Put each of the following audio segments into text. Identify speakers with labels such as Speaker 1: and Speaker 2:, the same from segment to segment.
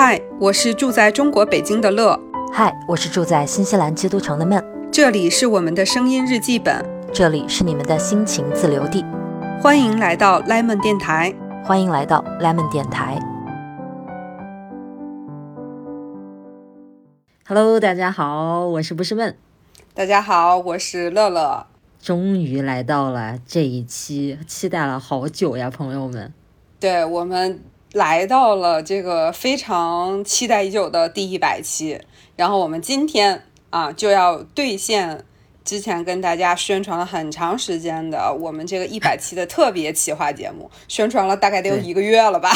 Speaker 1: 嗨，我是住在中国北京的乐。
Speaker 2: 嗨，我是住在新西兰基督城的闷。
Speaker 1: 这里是我们的声音日记本，
Speaker 2: 这里是你们的心情自留地。
Speaker 1: 欢迎来到 Lemon 电台，
Speaker 2: 欢迎来到 Lemon 电台。Hello，大家好，我是不是闷。
Speaker 1: 大家好，我是乐乐。
Speaker 2: 终于来到了这一期，期待了好久呀，朋友们。
Speaker 1: 对我们来到了这个非常期待已久的第一百期，然后我们今天啊就要兑现。之前跟大家宣传了很长时间的我们这个一百期的特别企划节目，宣传了大概得有一个月了吧？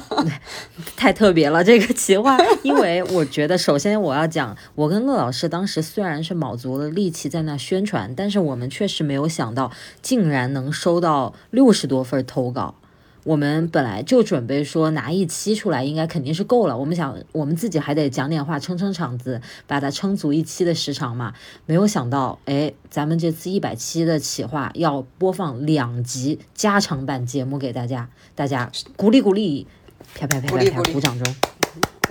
Speaker 2: 太特别了这个企划，因为我觉得首先我要讲，我跟乐老师当时虽然是卯足了力气在那宣传，但是我们确实没有想到，竟然能收到六十多份投稿。我们本来就准备说拿一期出来，应该肯定是够了。我们想，我们自己还得讲点话，撑撑场子，把它撑足一期的时长嘛。没有想到，哎，咱们这次一百期的企划要播放两集加长版节目给大家，大家鼓励鼓励，啪啪啪啪啪，鼓掌中。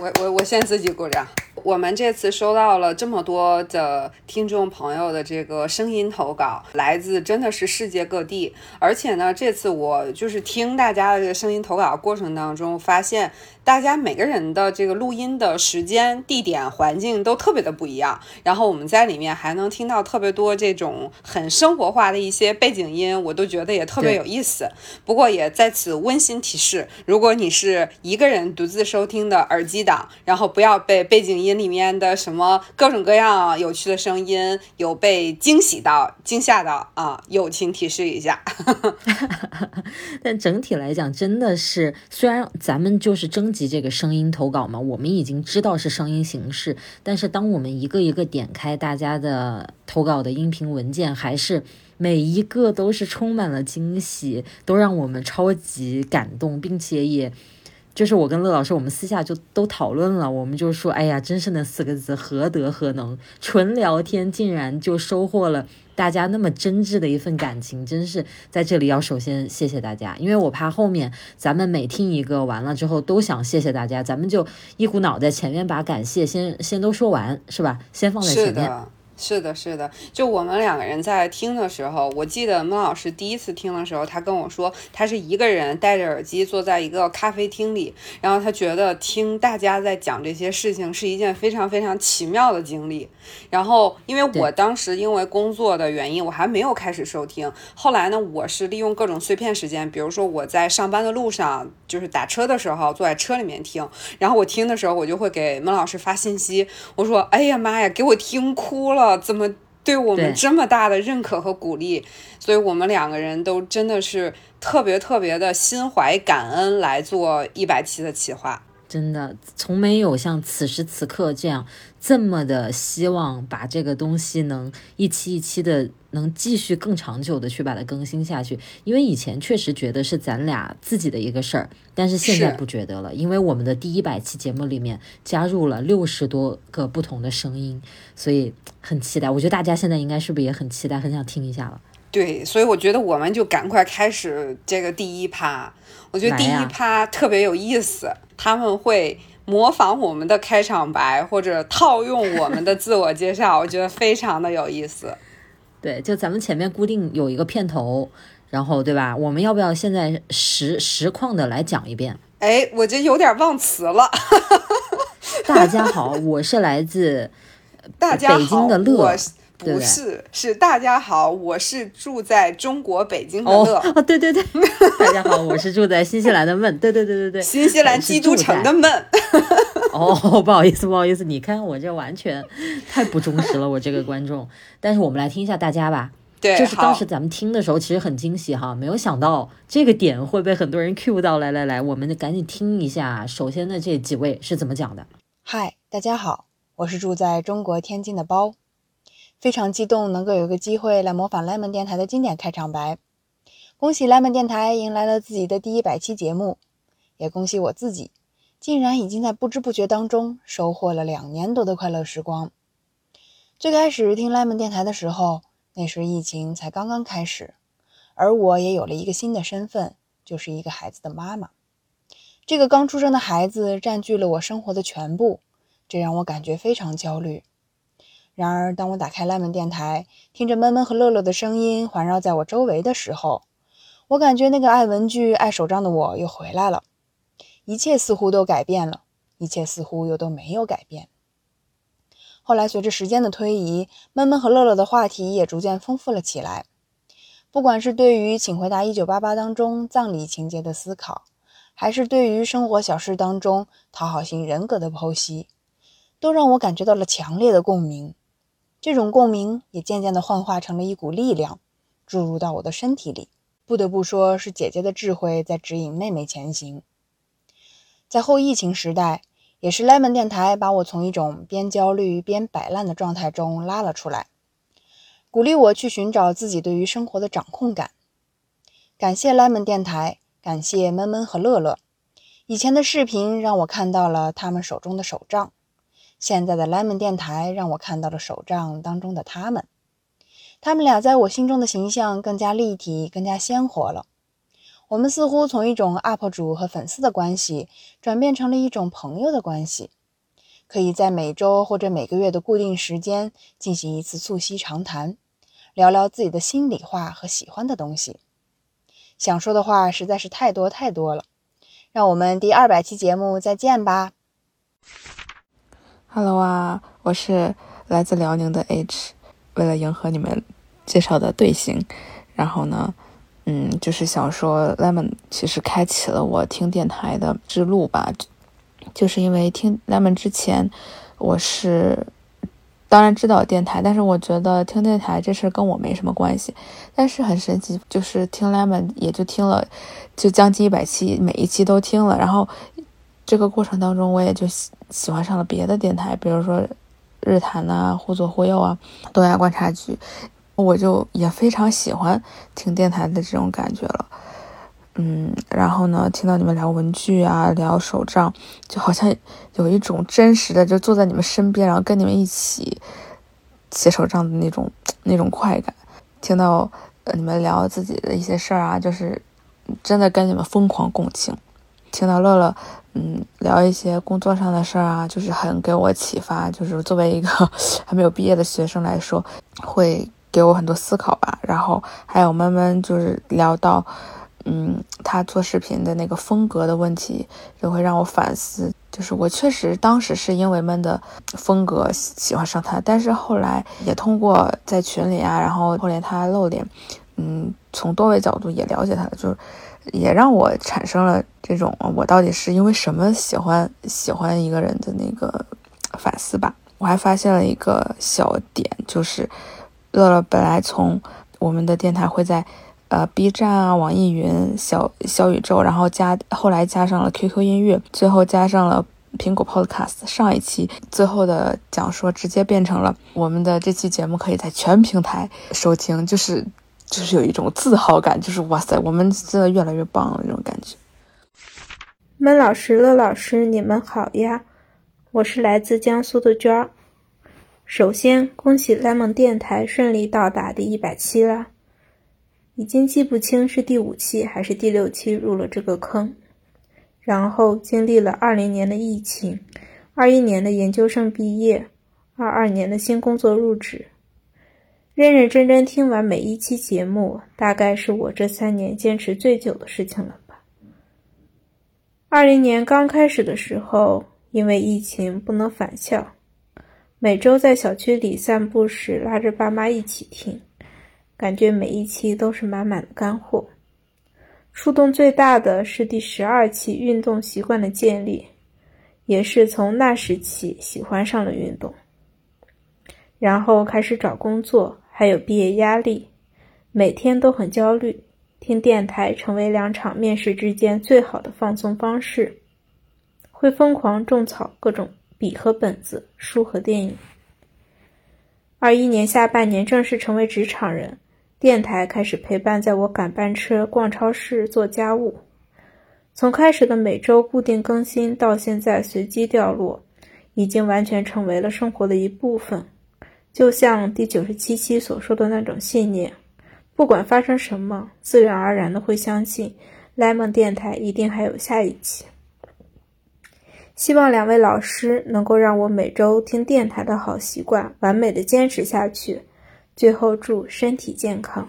Speaker 1: 我我我先自己鼓掌。我们这次收到了这么多的听众朋友的这个声音投稿，来自真的是世界各地。而且呢，这次我就是听大家的这个声音投稿过程当中，发现大家每个人的这个录音的时间、地点、环境都特别的不一样。然后我们在里面还能听到特别多这种很生活化的一些背景音，我都觉得也特别有意思。不过也在此温馨提示：如果你是一个人独自收听的耳机党，然后不要被背景音。里面的什么各种各样有趣的声音，有被惊喜到、惊吓到啊？友情提示一下。
Speaker 2: 但整体来讲，真的是虽然咱们就是争及这个声音投稿嘛，我们已经知道是声音形式，但是当我们一个一个点开大家的投稿的音频文件，还是每一个都是充满了惊喜，都让我们超级感动，并且也。就是我跟乐老师，我们私下就都讨论了，我们就说，哎呀，真是那四个字，何德何能？纯聊天竟然就收获了大家那么真挚的一份感情，真是在这里要首先谢谢大家，因为我怕后面咱们每听一个完了之后都想谢谢大家，咱们就一股脑在前面把感谢先先都说完，是吧？先放在前面。
Speaker 1: 是的，是的，就我们两个人在听的时候，我记得孟老师第一次听的时候，他跟我说，他是一个人戴着耳机坐在一个咖啡厅里，然后他觉得听大家在讲这些事情是一件非常非常奇妙的经历。然后，因为我当时因为工作的原因，我还没有开始收听。后来呢，我是利用各种碎片时间，比如说我在上班的路上，就是打车的时候，坐在车里面听。然后我听的时候，我就会给孟老师发信息，我说：“哎呀妈呀，给我听哭了。”怎么对我们这么大的认可和鼓励？所以我们两个人都真的是特别特别的心怀感恩来做一百期的企划。
Speaker 2: 真的，从没有像此时此刻这样这么的希望把这个东西能一期一期的能继续更长久的去把它更新下去。因为以前确实觉得是咱俩自己的一个事儿，但是现在不觉得了，因为我们的第一百期节目里面加入了六十多个不同的声音，所以很期待。我觉得大家现在应该是不是也很期待，很想听一下了？
Speaker 1: 对，所以我觉得我们就赶快开始这个第一趴。我觉得第一趴特别有意思，他们会模仿我们的开场白或者套用我们的自我介绍，我觉得非常的有意思。
Speaker 2: 对，就咱们前面固定有一个片头，然后对吧？我们要不要现在实实况的来讲一遍？
Speaker 1: 哎，我这有点忘词了。
Speaker 2: 大家好，我是来自
Speaker 1: 大家
Speaker 2: 北京的乐。
Speaker 1: 不是，是大家好，我是住在中国北京的乐。
Speaker 2: 哦，对对对，大家好，我是住在新西兰的闷。对对对对对，
Speaker 1: 新西兰基督城的闷。
Speaker 2: 哦，不好意思，不好意思，你看我这完全太不忠实了，我这个观众。但是我们来听一下大家吧。
Speaker 1: 对，
Speaker 2: 就是当时咱们听的时候，其实很惊喜哈，没有想到这个点会被很多人 cue 到。来来来，我们赶紧听一下，首先的这几位是怎么讲的。
Speaker 3: 嗨，大家好，我是住在中国天津的包。非常激动，能够有个机会来模仿 Lemon 电台的经典开场白。恭喜 Lemon 电台迎来了自己的第一百期节目，也恭喜我自己，竟然已经在不知不觉当中收获了两年多的快乐时光。最开始听 Lemon 电台的时候，那时疫情才刚刚开始，而我也有了一个新的身份，就是一个孩子的妈妈。这个刚出生的孩子占据了我生活的全部，这让我感觉非常焦虑。然而，当我打开 Lemon 电台，听着闷闷和乐乐的声音环绕在我周围的时候，我感觉那个爱文具、爱手账的我又回来了。一切似乎都改变了，一切似乎又都没有改变。后来，随着时间的推移，闷闷和乐乐的话题也逐渐丰富了起来。不管是对于《请回答一九八八》当中葬礼情节的思考，还是对于生活小事当中讨好型人格的剖析，都让我感觉到了强烈的共鸣。这种共鸣也渐渐地幻化成了一股力量，注入到我的身体里。不得不说，是姐姐的智慧在指引妹妹前行。在后疫情时代。也是 Lemon 电台把我从一种边焦虑边摆烂的状态中拉了出来，鼓励我去寻找自己对于生活的掌控感。感谢 Lemon 电台，感谢闷闷和乐乐。以前的视频让我看到了他们手中的手杖，现在的 Lemon 电台让我看到了手账当中的他们。他们俩在我心中的形象更加立体，更加鲜活了。我们似乎从一种 UP 主和粉丝的关系，转变成了一种朋友的关系，可以在每周或者每个月的固定时间进行一次促膝长谈，聊聊自己的心里话和喜欢的东西。想说的话实在是太多太多了，让我们第二百期节目再见吧。
Speaker 4: Hello 啊，我是来自辽宁的 H，为了迎合你们介绍的队形，然后呢。嗯，就是想说，Lemon 其实开启了我听电台的之路吧。就是因为听 Lemon 之前，我是当然知道电台，但是我觉得听电台这事跟我没什么关系。但是很神奇，就是听 Lemon 也就听了，就将近一百期，每一期都听了。然后这个过程当中，我也就喜欢上了别的电台，比如说日坛呐、忽左忽右啊、东亚观察局。我就也非常喜欢听电台的这种感觉了，嗯，然后呢，听到你们聊文具啊，聊手账，就好像有一种真实的，就坐在你们身边，然后跟你们一起写手账的那种那种快感。听到呃你们聊自己的一些事儿啊，就是真的跟你们疯狂共情。听到乐乐，嗯，聊一些工作上的事儿啊，就是很给我启发。就是作为一个 还没有毕业的学生来说，会。给我很多思考吧，然后还有闷闷就是聊到，嗯，他做视频的那个风格的问题，就会让我反思。就是我确实当时是因为闷的风格喜欢上他，但是后来也通过在群里啊，然后后来他露脸，嗯，从多位角度也了解他，就是也让我产生了这种我到底是因为什么喜欢喜欢一个人的那个反思吧。我还发现了一个小点，就是。乐乐本来从我们的电台会在呃 B 站啊、网易云、小小宇宙，然后加后来加上了 QQ 音乐，最后加上了苹果 Podcast。上一期最后的讲说直接变成了我们的这期节目可以在全平台收听，就是就是有一种自豪感，就是哇塞，我们真的越来越棒了那种感觉。
Speaker 5: 闷老师、乐老师，你们好呀，我是来自江苏的娟儿。首先，恭喜 Lemon 电台顺利到达第一百期了，已经记不清是第五期还是第六期入了这个坑。然后经历了二零年的疫情，二一年的研究生毕业，二二年的新工作入职，认认真真听完每一期节目，大概是我这三年坚持最久的事情了吧。二零年刚开始的时候，因为疫情不能返校。每周在小区里散步时，拉着爸妈一起听，感觉每一期都是满满的干货。触动最大的是第十二期运动习惯的建立，也是从那时起喜欢上了运动。然后开始找工作，还有毕业压力，每天都很焦虑。听电台成为两场面试之间最好的放松方式，会疯狂种草各种。笔和本子，书和电影。二一年下半年正式成为职场人，电台开始陪伴在我赶班车、逛超市、做家务。从开始的每周固定更新，到现在随机掉落，已经完全成为了生活的一部分。就像第九十七期所说的那种信念：不管发生什么，自然而然的会相信，Lemon 电台一定还有下一期。希望两位老师能够让我每周听电台的好习惯完美的坚持下去。最后祝身体健康。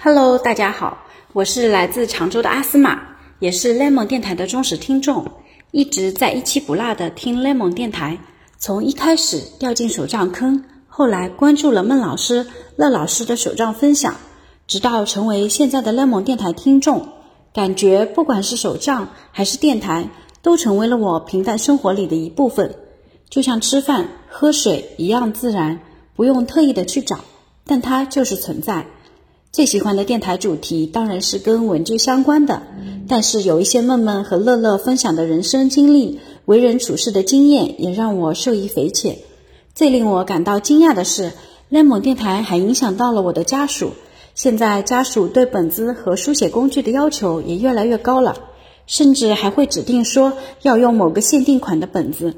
Speaker 6: Hello，大家好，我是来自常州的阿斯玛，也是 Lemon 电台的忠实听众，一直在一期不落的听 Lemon 电台。从一开始掉进手账坑，后来关注了孟老师、乐老师的手账分享，直到成为现在的 Lemon 电台听众。感觉不管是手账还是电台，都成为了我平淡生活里的一部分，就像吃饭喝水一样自然，不用特意的去找，但它就是存在。最喜欢的电台主题当然是跟文具相关的，但是有一些闷闷和乐乐分享的人生经历、为人处事的经验，也让我受益匪浅。最令我感到惊讶的是，lemon 电台还影响到了我的家属。现在家属对本子和书写工具的要求也越来越高了，甚至还会指定说要用某个限定款的本子。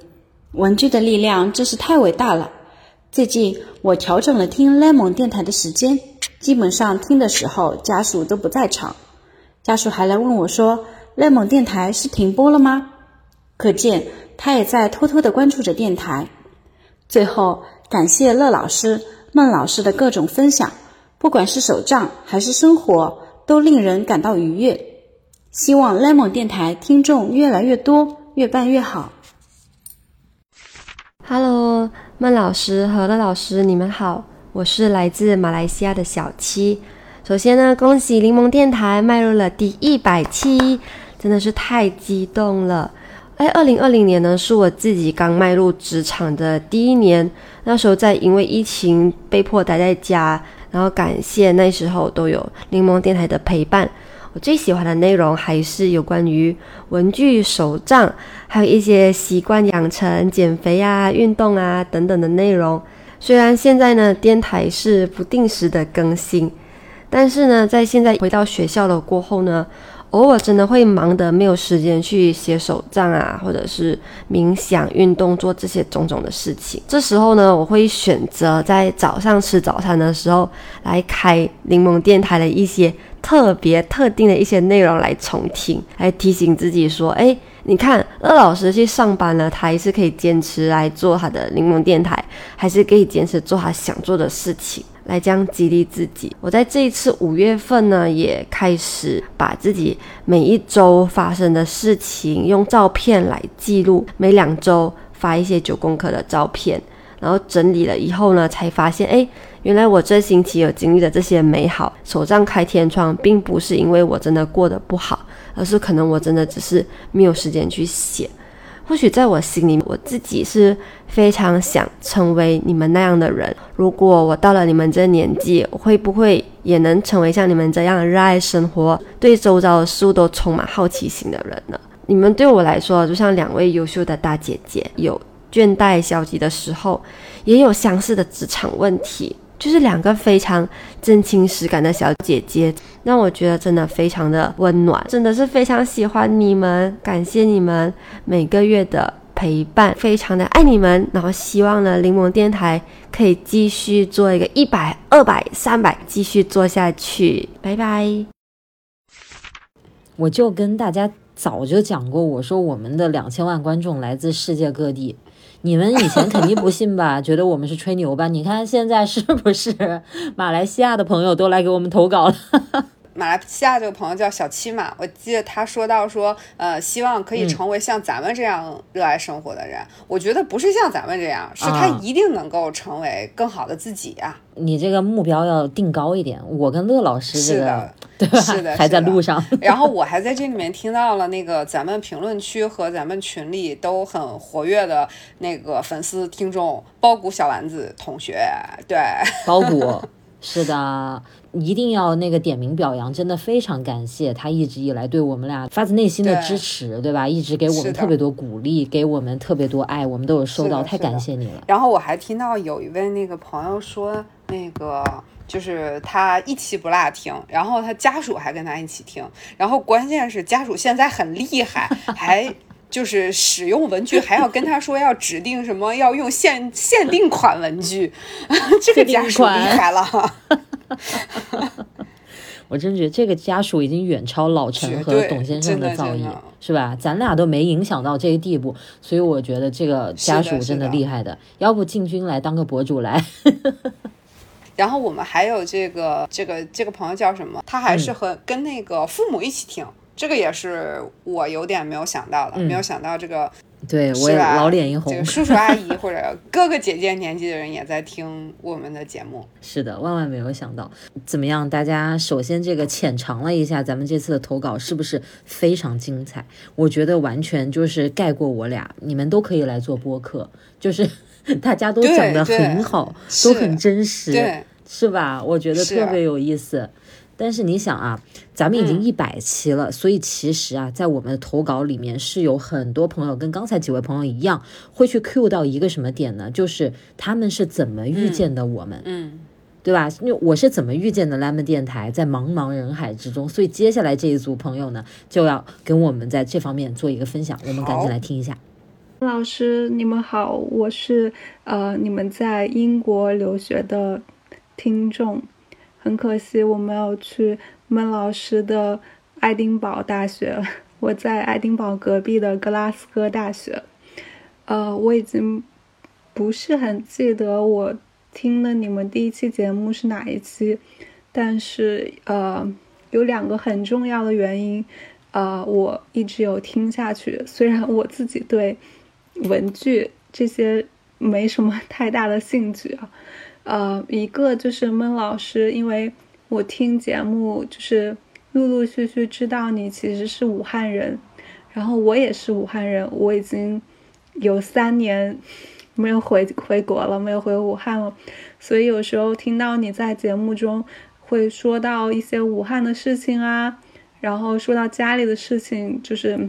Speaker 6: 文具的力量真是太伟大了。最近我调整了听 Lemon 电台的时间，基本上听的时候家属都不在场。家属还来问我说：“Lemon 电台是停播了吗？”可见他也在偷偷的关注着电台。最后感谢乐老师、孟老师的各种分享。不管是手账还是生活，都令人感到愉悦。希望 Lemon 电台听众越来越多，越办越好。
Speaker 7: Hello，孟老师和乐老师，你们好，我是来自马来西亚的小七。首先呢，恭喜柠檬电台迈入了第一百期，真的是太激动了。哎，二零二零年呢，是我自己刚迈入职场的第一年，那时候在因为疫情被迫待在家。然后感谢那时候都有柠檬电台的陪伴。我最喜欢的内容还是有关于文具、手账，还有一些习惯养成、减肥啊、运动啊等等的内容。虽然现在呢电台是不定时的更新，但是呢在现在回到学校了过后呢。偶尔真的会忙得没有时间去写手账啊，或者是冥想、运动、做这些种种的事情。这时候呢，我会选择在早上吃早餐的时候来开柠檬电台的一些特别特定的一些内容来重听，来提醒自己说：“哎，你看，乐老师去上班了，他还是可以坚持来做他的柠檬电台，还是可以坚持做他想做的事情。”来这样激励自己。我在这一次五月份呢，也开始把自己每一周发生的事情用照片来记录，每两周发一些九宫格的照片，然后整理了以后呢，才发现，哎，原来我这星期有经历的这些美好。手账开天窗，并不是因为我真的过得不好，而是可能我真的只是没有时间去写。或许在我心里，我自己是非常想成为你们那样的人。如果我到了你们这年纪，我会不会也能成为像你们这样热爱生活、对周遭的事物都充满好奇心的人呢？你们对我来说，就像两位优秀的大姐姐，有倦怠、消极的时候，也有相似的职场问题。就是两个非常真情实感的小姐姐，让我觉得真的非常的温暖，真的是非常喜欢你们，感谢你们每个月的陪伴，非常的爱你们，然后希望呢，柠檬电台可以继续做一个一百、二百、三百，继续做下去，拜拜。
Speaker 2: 我就跟大家早就讲过，我说我们的两千万观众来自世界各地。你们以前肯定不信吧？觉得我们是吹牛吧？你看现在是不是马来西亚的朋友都来给我们投稿了？
Speaker 1: 马来西亚这个朋友叫小七嘛，我记得他说到说，呃，希望可以成为像咱们这样热爱生活的人。我觉得不是像咱们这样，是他一定能够成为更好的自己啊。
Speaker 2: 你这个目标要定高一点。我跟乐老师这个，对吧？
Speaker 1: 是的，
Speaker 2: 还在路上。
Speaker 1: 然后我还在这里面听到了那个咱们评论区和咱们群里都很活跃的那个粉丝听众包谷小丸子同学，对，
Speaker 2: 包谷。是的，一定要那个点名表扬，真的非常感谢他一直以来对我们俩发自内心的支持，对吧？一直给我们特别多鼓励，给我们特别多爱，我们都有收到，太感谢你了。
Speaker 1: 然后我还听到有一位那个朋友说，那个就是他一期不落听，然后他家属还跟他一起听，然后关键是家属现在很厉害，还。就是使用文具还要跟他说要指定什么，要用限限定款文具，这个家属厉害了。
Speaker 2: 我真觉得这个家属已经远超老陈和董先生
Speaker 1: 的
Speaker 2: 造诣，是吧？咱俩都没影响到这个地步，所以我觉得这个家属真
Speaker 1: 的
Speaker 2: 厉害的。要不进军来当个博主来？
Speaker 1: 然后我们还有这个这个这个朋友叫什么？他还是和跟那个父母一起听，这个也是我有点没有想到的，没有想到这个。
Speaker 2: 对我也老脸一红，
Speaker 1: 这个 叔叔阿姨或者哥哥姐姐年纪的人也在听我们的节目。
Speaker 2: 是的，万万没有想到。怎么样？大家首先这个浅尝了一下咱们这次的投稿是不是非常精彩？我觉得完全就是盖过我俩，你们都可以来做播客，就是 大家都讲的很好，都很真实，是吧？我觉得特别有意思。但是你想啊，咱们已经一百期了，所以其实啊，在我们的投稿里面是有很多朋友跟刚才几位朋友一样，会去 Q 到一个什么点呢？就是他们是怎么遇见的我们，
Speaker 1: 嗯，
Speaker 2: 对吧？因为我是怎么遇见的 Lemon 电台，在茫茫人海之中，所以接下来这一组朋友呢，就要跟我们在这方面做一个分享，我们赶紧来听一下。
Speaker 8: 老师，你们好，我是呃，你们在英国留学的听众。很可惜，我没有去孟老师的爱丁堡大学。我在爱丁堡隔壁的格拉斯哥大学。呃，我已经不是很记得我听了你们第一期节目是哪一期，但是呃，有两个很重要的原因，呃，我一直有听下去。虽然我自己对文具这些没什么太大的兴趣啊。呃，一个就是孟老师，因为我听节目就是陆陆续续知道你其实是武汉人，然后我也是武汉人，我已经有三年没有回回国了，没有回武汉了，所以有时候听到你在节目中会说到一些武汉的事情啊，然后说到家里的事情，就是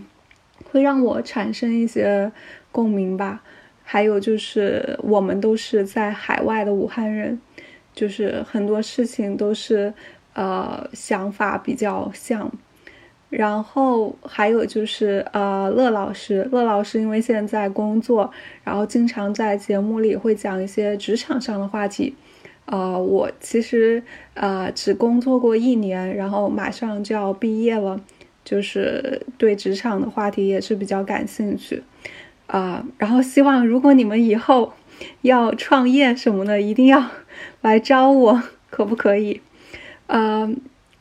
Speaker 8: 会让我产生一些共鸣吧。还有就是，我们都是在海外的武汉人，就是很多事情都是，呃，想法比较像。然后还有就是，呃，乐老师，乐老师因为现在工作，然后经常在节目里会讲一些职场上的话题。呃，我其实呃只工作过一年，然后马上就要毕业了，就是对职场的话题也是比较感兴趣。啊，然后希望如果你们以后要创业什么的，一定要来招我，可不可以？呃，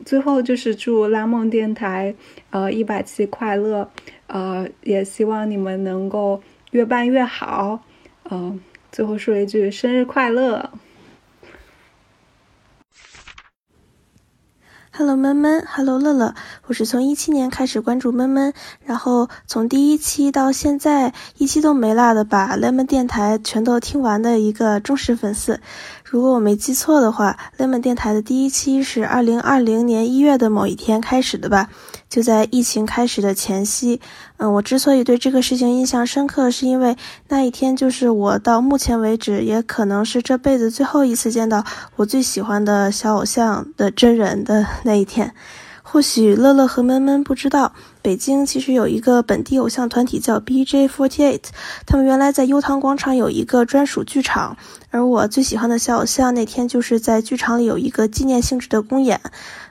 Speaker 8: 最后就是祝拉梦电台呃一百期快乐，呃，也希望你们能够越办越好。嗯，最后说一句生日快乐。
Speaker 9: Hello，闷闷，Hello，乐乐，我是从一七年开始关注闷闷，然后从第一期到现在一期都没落的把 Lemon 电台全都听完的一个忠实粉丝。如果我没记错的话，Lemon 电台的第一期是二零二零年一月的某一天开始的吧？就在疫情开始的前夕。嗯，我之所以对这个事情印象深刻，是因为那一天就是我到目前为止也可能是这辈子最后一次见到我最喜欢的小偶像的真人的那一天。或许乐乐和闷闷不知道，北京其实有一个本地偶像团体叫 BJ48，他们原来在优唐广场有一个专属剧场，而我最喜欢的小偶像那天就是在剧场里有一个纪念性质的公演。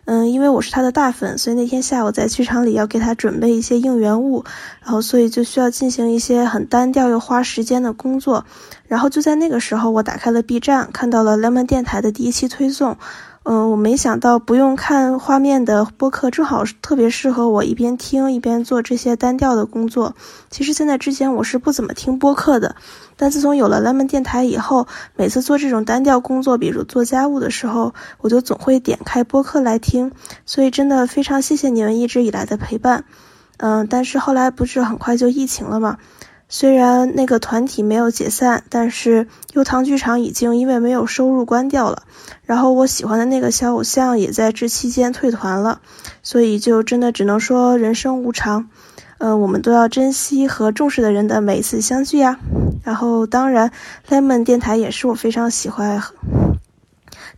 Speaker 9: 嗯，因为我是他的大粉，所以那天下午在剧场里要给他准备一些应援物，然后所以就需要进行一些很单调又花时间的工作。然后就在那个时候，我打开了 B 站，看到了 Lemon 电台的第一期推送。嗯，我没想到不用看画面的播客正好特别适合我一边听一边做这些单调的工作。其实，现在之前我是不怎么听播客的，但自从有了蓝莓电台以后，每次做这种单调工作，比如做家务的时候，我就总会点开播客来听。所以，真的非常谢谢你们一直以来的陪伴。嗯，但是后来不是很快就疫情了吗？虽然那个团体没有解散，但是优唐剧场已经因为没有收入关掉了。然后我喜欢的那个小偶像也在这期间退团了，所以就真的只能说人生无常。嗯，我们都要珍惜和重视的人的每一次相聚呀。然后当然，Lemon 电台也是我非常喜欢，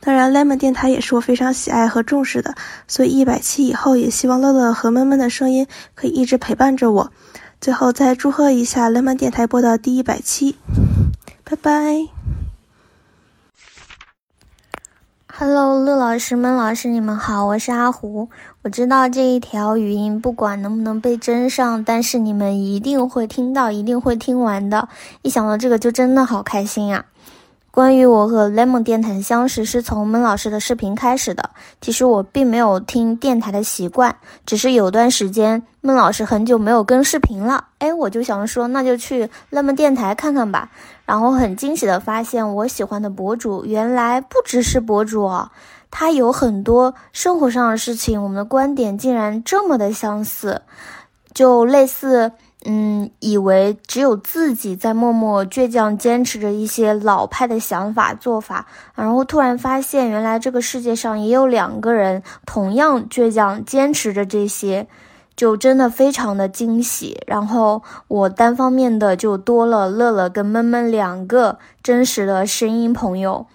Speaker 9: 当然 Lemon 电台也是我非常喜爱和重视的。所以一百期以后，也希望乐乐和闷闷的声音可以一直陪伴着我。最后再祝贺一下冷门电台播到第一百期，拜拜。
Speaker 10: Hello，陆老师、孟老师，你们好，我是阿胡。我知道这一条语音不管能不能被真上，但是你们一定会听到，一定会听完的。一想到这个就真的好开心呀！关于我和 Lemon 电台相识是从闷老师的视频开始的。其实我并没有听电台的习惯，只是有段时间闷老师很久没有更视频了，哎，我就想说那就去 Lemon 电台看看吧。然后很惊喜的发现，我喜欢的博主原来不只是博主哦，他有很多生活上的事情，我们的观点竟然这么的相似，就类似。嗯，以为只有自己在默默倔强坚持着一些老派的想法做法，然后突然发现，原来这个世界上也有两个人同样倔强坚持着这些，就真的非常的惊喜。然后我单方面的就多了乐乐跟闷闷两个真实的声音朋友。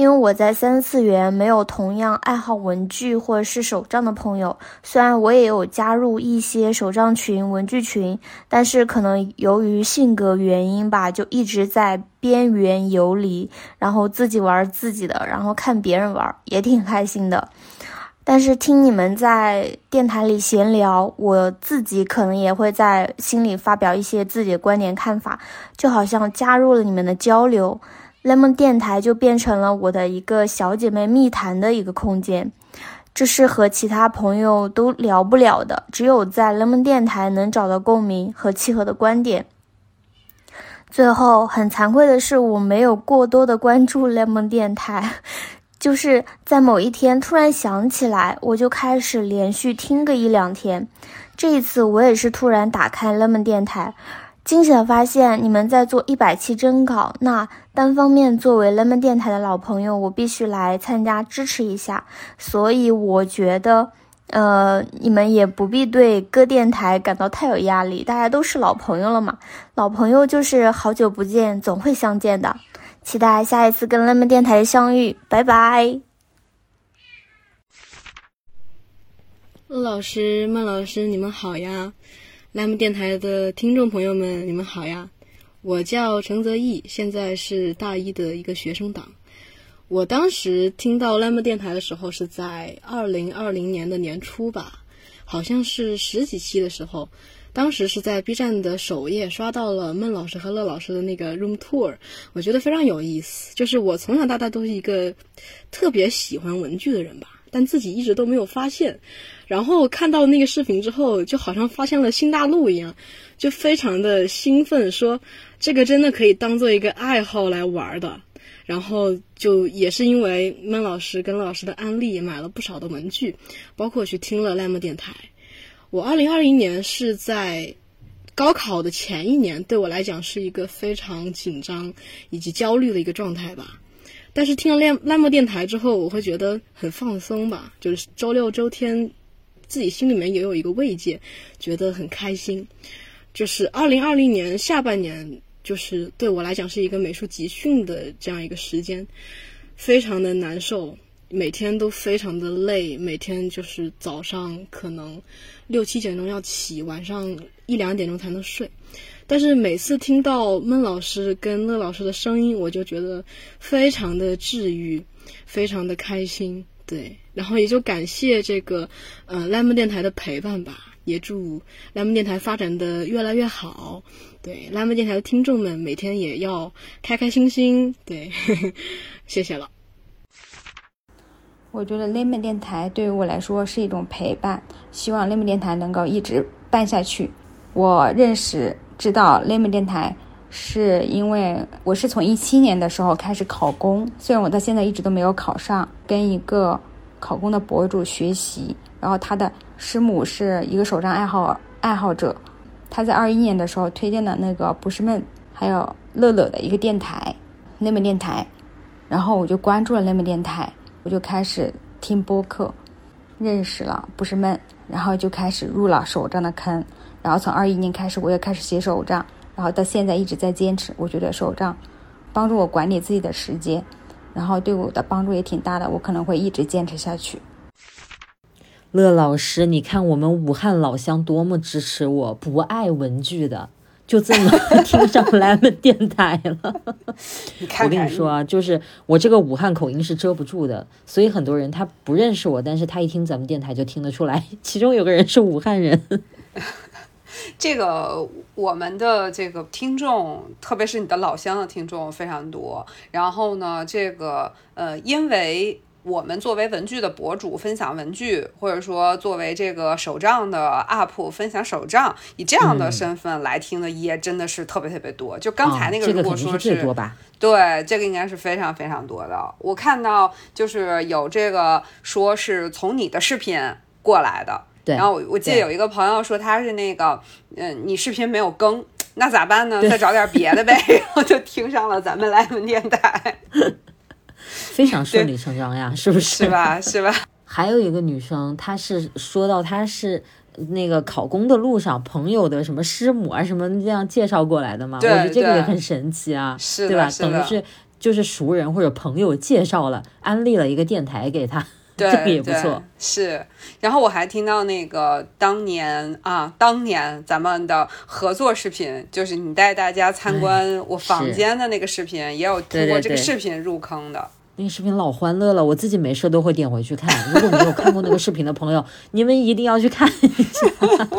Speaker 10: 因为我在三次元没有同样爱好文具或者是手账的朋友，虽然我也有加入一些手账群、文具群，但是可能由于性格原因吧，就一直在边缘游离，然后自己玩自己的，然后看别人玩也挺开心的。但是听你们在电台里闲聊，我自己可能也会在心里发表一些自己的观点看法，就好像加入了你们的交流。Lemon 电台就变成了我的一个小姐妹密谈的一个空间，这是和其他朋友都聊不了的，只有在 lemon 电台能找到共鸣和契合的观点。最后很惭愧的是，我没有过多的关注 lemon 电台，就是在某一天突然想起来，我就开始连续听个一两天。这一次我也是突然打开 lemon 电台。惊喜的发现，你们在做一百期征稿。那单方面作为 lemon 电台的老朋友，我必须来参加支持一下。所以我觉得，呃，你们也不必对歌电台感到太有压力，大家都是老朋友了嘛。老朋友就是好久不见，总会相见的。期待下一次跟 lemon 电台的相遇，拜拜。
Speaker 11: 陆老师、孟老师，你们好呀。莱姆电台的听众朋友们，你们好呀！我叫陈泽义，现在是大一的一个学生党。我当时听到莱姆电台的时候是在二零二零年的年初吧，好像是十几期的时候。当时是在 B 站的首页刷到了孟老师和乐老师的那个 Room Tour，我觉得非常有意思。就是我从小到大都是一个特别喜欢文具的人吧。但自己一直都没有发现，然后看到那个视频之后，就好像发现了新大陆一样，就非常的兴奋，说这个真的可以当做一个爱好来玩的。然后就也是因为孟老师跟老师的安利，买了不少的文具，包括去听了 Lam 电台。我二零二零年是在高考的前一年，对我来讲是一个非常紧张以及焦虑的一个状态吧。但是听了烂烂漠电台之后，我会觉得很放松吧，就是周六周天，自己心里面也有一个慰藉，觉得很开心。就是二零二零年下半年，就是对我来讲是一个美术集训的这样一个时间，非常的难受，每天都非常的累，每天就是早上可能六七点钟要起，晚上一两点钟才能睡。但是每次听到孟老师跟乐老师的声音，我就觉得非常的治愈，非常的开心。对，然后也就感谢这个呃 Lemon 电台的陪伴吧，也祝 Lemon 电台发展的越来越好。对，Lemon 电台的听众们每天也要开开心心。对，谢谢了。
Speaker 12: 我觉得 Lemon 电台对于我来说是一种陪伴，希望 Lemon 电台能够一直办下去。我认识。知道 lemon 电台，是因为我是从一七年的时候开始考公，虽然我到现在一直都没有考上，跟一个考公的博主学习，然后他的师母是一个手账爱好爱好者，他在二一年的时候推荐的那个不是梦，还有乐乐的一个电台 lemon 电台，然后我就关注了 lemon 电台，我就开始听播客，认识了不是梦，然后就开始入了手账的坑。然后从二一年开始，我也开始写手账，然后到现在一直在坚持。我觉得手账帮助我管理自己的时间，然后对我的帮助也挺大的。我可能会一直坚持下去。
Speaker 2: 乐老师，你看我们武汉老乡多么支持我，不爱文具的，就这么 听上来们电台了。
Speaker 1: 你看，
Speaker 2: 我跟你说啊，就是我这个武汉口音是遮不住的，所以很多人他不认识我，但是他一听咱们电台就听得出来。其中有个人是武汉人。
Speaker 1: 这个我们的这个听众，特别是你的老乡的听众非常多。然后呢，这个呃，因为。我们作为文具的博主分享文具，或者说作为这个手账的 UP 分享手账，以这样的身份来听的也真的是特别特别多。就刚才那个，如果说
Speaker 2: 是
Speaker 1: 对，这个应该是非常非常多的。我看到就是有这个说是从你的视频过来的，然后我我记得有一个朋友说他是那个，嗯，你视频没有更，那咋办呢？再找点别的呗，然后就听上了咱们莱文电台。
Speaker 2: 非常顺理成章呀，是不是？
Speaker 1: 是吧？是吧？
Speaker 2: 还有一个女生，她是说到她是那个考公的路上朋友的什么师母啊什么这样介绍过来的嘛？我觉得这个也很神奇啊，对吧？等于是就是熟人或者朋友介绍了，安利了一个电台给她，这个也不错。
Speaker 1: 是，然后我还听到那个当年啊，当年咱们的合作视频，就是你带大家参观我房间的那个视频，也有通过这个视频入坑的。
Speaker 2: 那个视频老欢乐了，我自己没事都会点回去看。如果没有看过那个视频的朋友，你们一定要去看一下。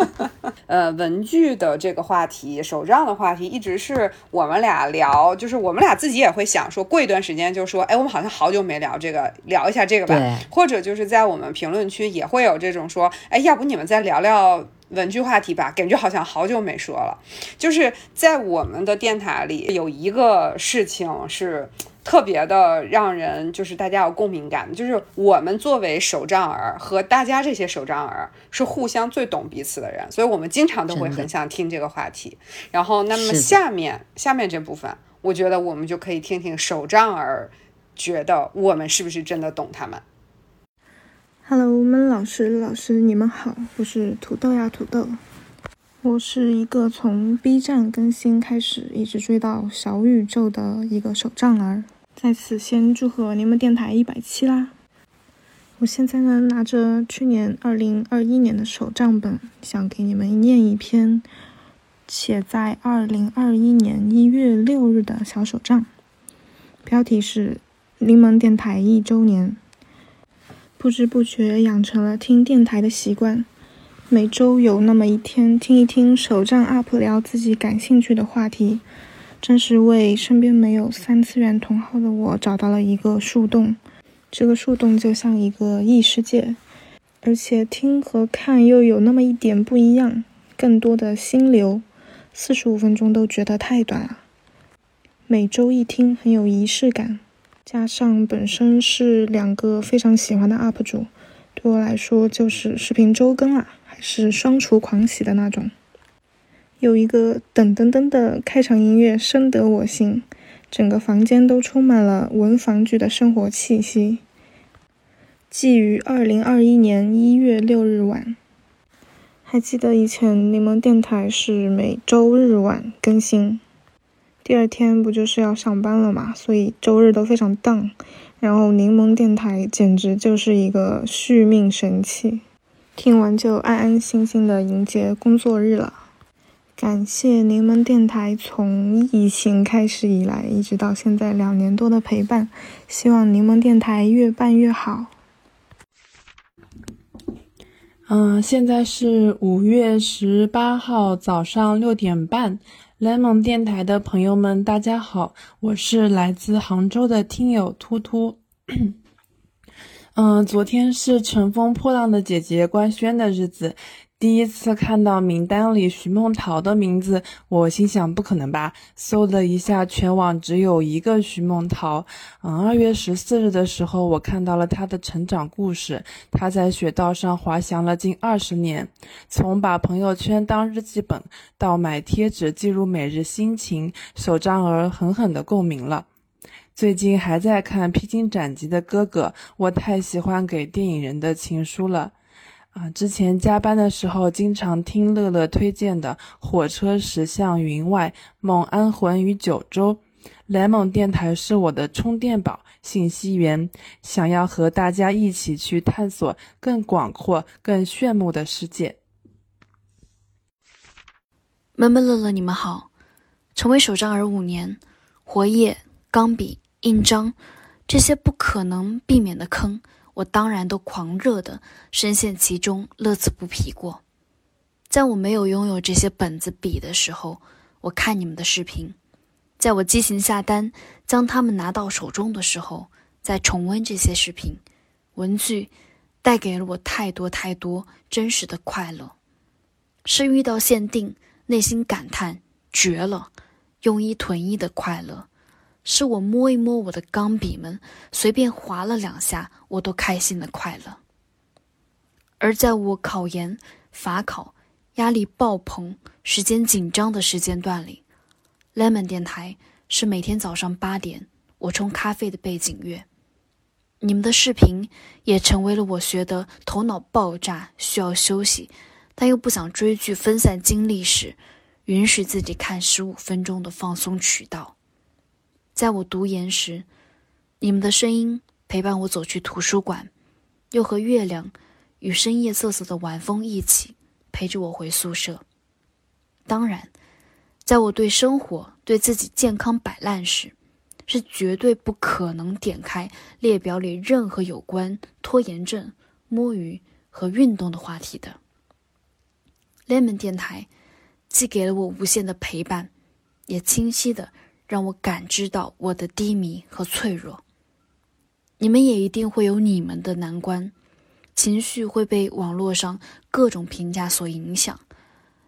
Speaker 1: 呃，文具的这个话题，手账的话题，一直是我们俩聊，就是我们俩自己也会想说，过一段时间就说，哎，我们好像好久没聊这个，聊一下这个吧。或者就是在我们评论区也会有这种说，哎，要不你们再聊聊文具话题吧？感觉好像好久没说了。就是在我们的电台里有一个事情是。特别的让人就是大家有共鸣感，就是我们作为手账儿和大家这些手账儿是互相最懂彼此的人，所以我们经常都会很想听这个话题。然后，那么下面下面这部分，我觉得我们就可以听听手账儿觉得我们是不是真的懂他们。
Speaker 13: Hello，闷老师老师你们好，我是土豆呀土豆，我是一个从 B 站更新开始一直追到小宇宙的一个手账儿。在此先祝贺柠檬电台一百期啦！我现在呢拿着去年二零二一年的手账本，想给你们念一篇写在二零二一年一月六日的小手账，标题是“柠檬电台一周年”。不知不觉养成了听电台的习惯，每周有那么一天听一听手账 UP 聊自己感兴趣的话题。真是为身边没有三次元同好的我找到了一个树洞，这个树洞就像一个异世界，而且听和看又有那么一点不一样，更多的心流，四十五分钟都觉得太短了。每周一听很有仪式感，加上本身是两个非常喜欢的 UP 主，对我来说就是视频周更啊，是双厨狂喜的那种。有一个噔噔噔的开场音乐，深得我心，整个房间都充满了文房具的生活气息。寄于二零二一年一月六日晚。还记得以前柠檬电台是每周日晚更新，第二天不就是要上班了嘛，所以周日都非常荡。然后柠檬电台简直就是一个续命神器，听完就安安心心的迎接工作日了。感谢柠檬电台从疫情开始以来，一直到现在两年多的陪伴，希望柠檬电台越办越好。
Speaker 14: 嗯，现在是五月十八号早上六点半柠檬电台的朋友们，大家好，我是来自杭州的听友突突。嗯，昨天是乘风破浪的姐姐官宣的日子。第一次看到名单里徐梦桃的名字，我心想不可能吧。搜了一下，全网只有一个徐梦桃。嗯，二月十四日的时候，我看到了她的成长故事。她在雪道上滑翔了近二十年，从把朋友圈当日记本，到买贴纸记录每日心情，手账儿狠狠地共鸣了。最近还在看《披荆斩棘的哥哥》，我太喜欢给电影人的情书了。啊，之前加班的时候，经常听乐乐推荐的《火车驶向云外》《梦安魂与九州》，莱蒙电台是我的充电宝、信息源，想要和大家一起去探索更广阔、更炫目的世界。
Speaker 15: 闷闷乐乐，你们好。成为手账儿五年，活页、钢笔、印章，这些不可能避免的坑，我当然都狂热的深陷其中，乐此不疲过。在我没有拥有这些本子笔的时候，我看你们的视频；在我激情下单将它们拿到手中的时候，再重温这些视频，文具带给了我太多太多真实的快乐。是遇到限定，内心感叹绝了。用一囤一的快乐，是我摸一摸我的钢笔们，随便划了两下，我都开心的快乐。而在我考研、法考、压力爆棚、时间紧张的时间段里，Lemon 电台是每天早上八点我冲咖啡的背景乐。你们的视频也成为了我学的头脑爆炸、需要休息，但又不想追剧分散精力时。允许自己看十五分钟的放松渠道。在我读研时，你们的声音陪伴我走去图书馆，又和月亮与深夜瑟瑟的晚风一起陪着我回宿舍。当然，在我对生活、对自己健康摆烂时，是绝对不可能点开列表里任何有关拖延症、摸鱼和运动的话题的。Lemon 电台。既给了我无限的陪伴，也清晰的让我感知到我的低迷和脆弱。你们也一定会有你们的难关，情绪会被网络上各种评价所影响，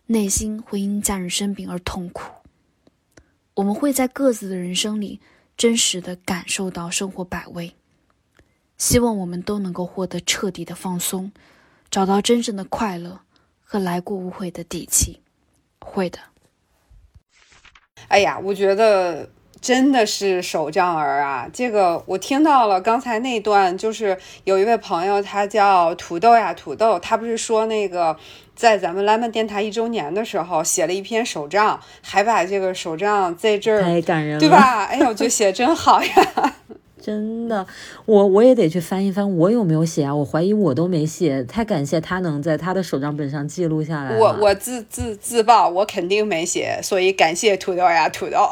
Speaker 15: 内心会因家人生病而痛苦。我们会在各自的人生里真实的感受到生活百味。希望我们都能够获得彻底的放松，找到真正的快乐和来过无悔的底气。会的。
Speaker 1: 哎呀，我觉得真的是手账儿啊！这个我听到了，刚才那段就是有一位朋友，他叫土豆呀土豆，他不是说那个在咱们 lemon 电台一周年的时候写了一篇手账，还把这个手账在这儿，
Speaker 2: 太感人了，
Speaker 1: 对吧？哎呀，我觉得写的真好呀。
Speaker 2: 真的，我我也得去翻一翻，我有没有写啊？我怀疑我都没写。太感谢他能在他的手账本上记录下来。
Speaker 1: 我我自自自曝，我肯定没写，所以感谢土豆呀，土豆。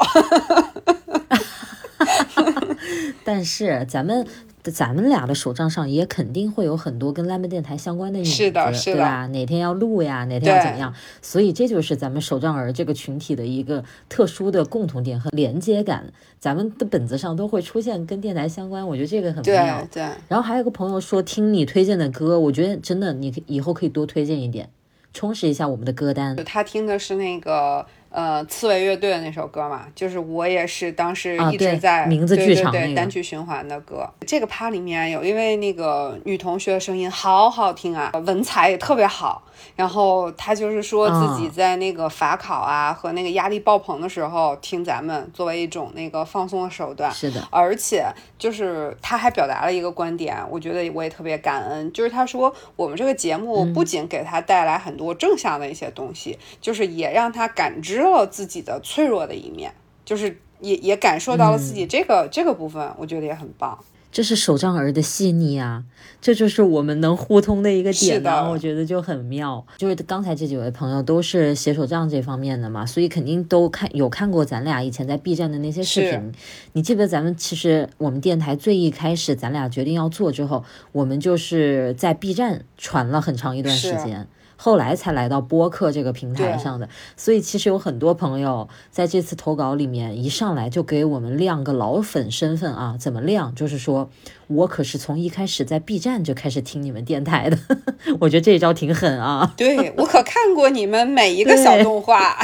Speaker 2: 但是咱们。咱们俩的手账上也肯定会有很多跟 lemon 电台相关的影子，对吧？哪天要录呀？哪天要怎么样？所以这就是咱们手账儿这个群体的一个特殊的共同点和连接感。咱们的本子上都会出现跟电台相关，我觉得这个很
Speaker 1: 妙。对。
Speaker 2: 然后还有个朋友说听你推荐的歌，我觉得真的，你以后可以多推荐一点，充实一下我们的歌单。
Speaker 1: 他听的是那个。呃，刺猬乐队的那首歌嘛，就是我也是当时一直在
Speaker 2: 名字剧场
Speaker 1: 对单曲循环的歌。这个趴里面有一位那个女同学的声音好好听啊，文采也特别好。然后她就是说自己在那个法考啊和那个压力爆棚的时候听咱们，作为一种那个放松的手段。
Speaker 2: 是的，
Speaker 1: 而且就是她还表达了一个观点，我觉得我也特别感恩，就是她说我们这个节目不仅给她带来很多正向的一些东西，就是也让她感知。了自己的脆弱的一面，就是也也感受到了自己这个这个部分，我觉得也很棒。
Speaker 2: 这是手账儿的细腻啊，这就是我们能互通的一个点呢，我觉得就很妙。就是刚才这几位朋友都是写手账这方面的嘛，所以肯定都看有看过咱俩以前在 B 站的那些视频。你记得咱们其实我们电台最一开始咱俩决定要做之后，我们就是在 B 站传了很长一段时间。后来才来到播客这个平台上的，所以其实有很多朋友在这次投稿里面一上来就给我们亮个老粉身份啊，怎么亮？就是说我可是从一开始在 B 站就开始听你们电台的，我觉得这一招挺狠啊。
Speaker 1: 对我可看过你们每一个小动画，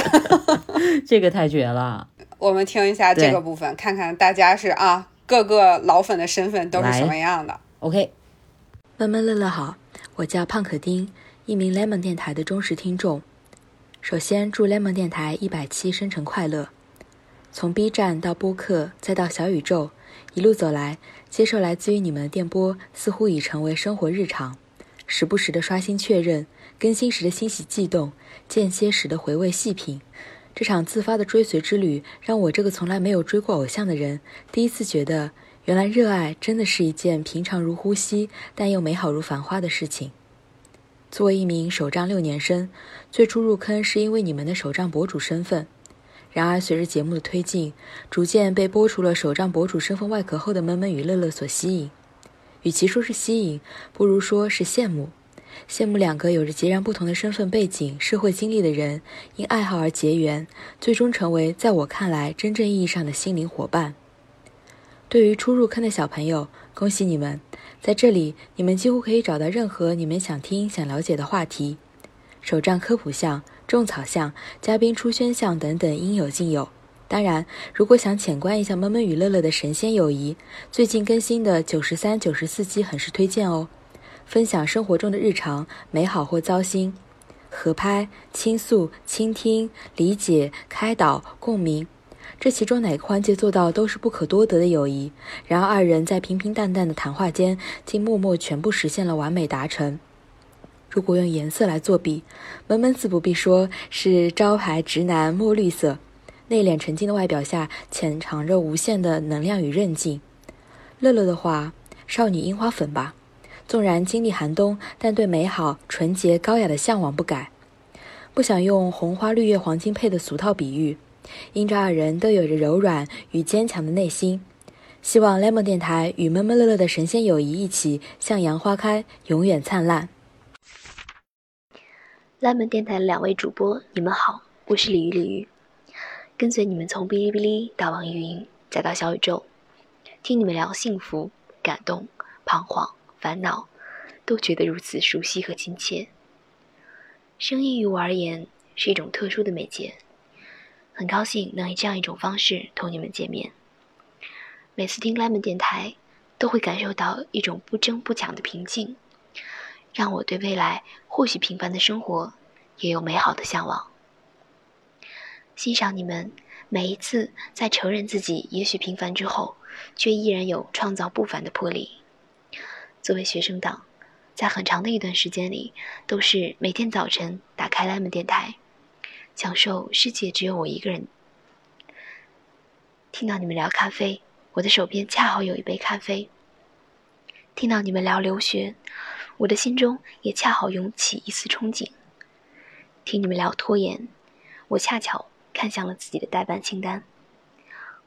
Speaker 2: 这个太绝了。
Speaker 1: 我们听一下这个部分，看看大家是啊各个老粉的身份都是什么样的。
Speaker 2: OK，
Speaker 16: 闷闷乐乐好，我叫胖可丁。一名 Lemon 电台的忠实听众，首先祝 Lemon 电台一百期生辰快乐！从 B 站到播客，再到小宇宙，一路走来，接受来自于你们的电波，似乎已成为生活日常。时不时的刷新确认，更新时的欣喜悸动，间歇时的回味细品。这场自发的追随之旅，让我这个从来没有追过偶像的人，第一次觉得，原来热爱真的是一件平常如呼吸，但又美好如繁花的事情。作为一名手账六年生，最初入坑是因为你们的手账博主身份。然而，随着节目的推进，逐渐被剥除了手账博主身份外壳后的闷闷与乐乐所吸引。与其说是吸引，不如说是羡慕。羡慕两个有着截然不同的身份背景、社会经历的人，因爱好而结缘，最终成为在我看来真正意义上的心灵伙伴。对于初入坑的小朋友，恭喜你们！在这里，你们几乎可以找到任何你们想听、想了解的话题，手账科普项、种草项、嘉宾出圈项等等，应有尽有。当然，如果想浅观一下闷闷与乐乐的神仙友谊，最近更新的九十三、九十四期很是推荐哦。分享生活中的日常，美好或糟心，合拍、倾诉、倾听、理解、开导、共鸣，这其中哪个环节做到都是不可多得的友谊。然而二人在平平淡淡的谈话间，竟默默全部实现了完美达成。如果用颜色来作比，闷闷自不必说是招牌直男墨绿色，内敛沉静的外表下潜藏着无限的能量与韧劲。乐乐的话，少女樱花粉吧。纵然经历寒冬，但对美好、纯洁、高雅的向往不改。不想用红花绿叶黄金配的俗套比喻，因着二人都有着柔软与坚强的内心。希望 lemon 电台与闷闷乐乐的神仙友谊一起向阳花开，永远灿烂。
Speaker 17: lemon 电台的两位主播，你们好，我是鲤鱼鲤鱼，跟随你们从哔哩哔哩到网易云，再到小宇宙，听你们聊幸福、感动、彷徨。烦恼，都觉得如此熟悉和亲切。声音于我而言是一种特殊的媒介，很高兴能以这样一种方式同你们见面。每次听 lemon 电台，都会感受到一种不争不抢的平静，让我对未来或许平凡的生活也有美好的向往。欣赏你们每一次在承认自己也许平凡之后，却依然有创造不凡的魄力。作为学生党，在很长的一段时间里，都是每天早晨打开 lemon 电台，享受世界只有我一个人。听到你们聊咖啡，我的手边恰好有一杯咖啡；听到你们聊留学，我的心中也恰好涌起一丝憧憬；听你们聊拖延，我恰巧看向了自己的代办清单。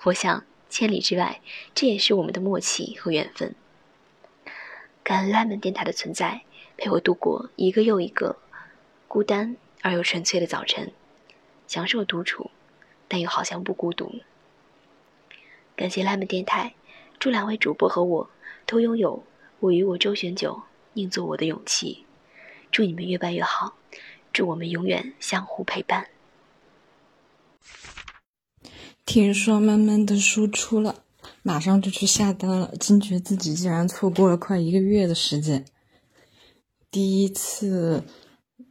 Speaker 17: 我想，千里之外，这也是我们的默契和缘分。感恩 lemon 电台的存在，陪我度过一个又一个孤单而又纯粹的早晨，享受独处，但又好像不孤独。感谢 lemon 电台，祝两位主播和我都拥有我与我周旋久宁做我的勇气。祝你们越办越好，祝我们永远相互陪伴。
Speaker 18: 听说慢慢的输出了。马上就去下单了，惊觉自己竟然错过了快一个月的时间。第一次，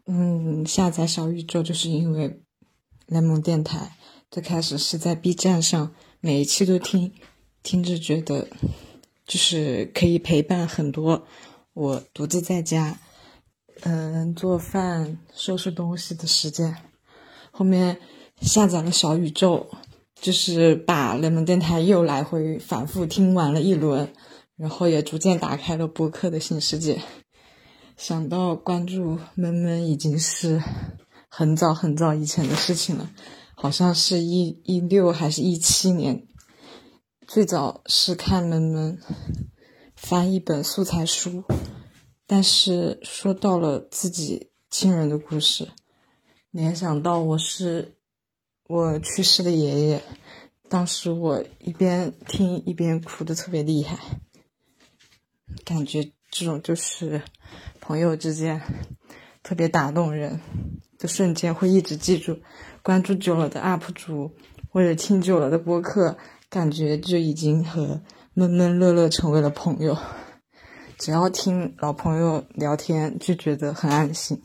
Speaker 18: 嗯，下载小宇宙就是因为联盟电台。最开始是在 B 站上，每一期都听，听着觉得就是可以陪伴很多我独自在家，嗯，做饭、收拾东西的时间。后面下载了小宇宙。就是把雷蒙电台又来回反复听完了一轮，然后也逐渐打开了播客的新世界。想到关注闷闷已经是很早很早以前的事情了，好像是一一六还是一七年。最早是看闷闷翻一本素材书，但是说到了自己亲人的故事，联想到我是。我去世的爷爷，当时我一边听一边哭的特别厉害，感觉这种就是朋友之间特别打动人的瞬间，会一直记住。关注久了的 UP 主或者听久了的播客，感觉就已经和闷闷乐乐成为了朋友。只要听老朋友聊天，就觉得很安心。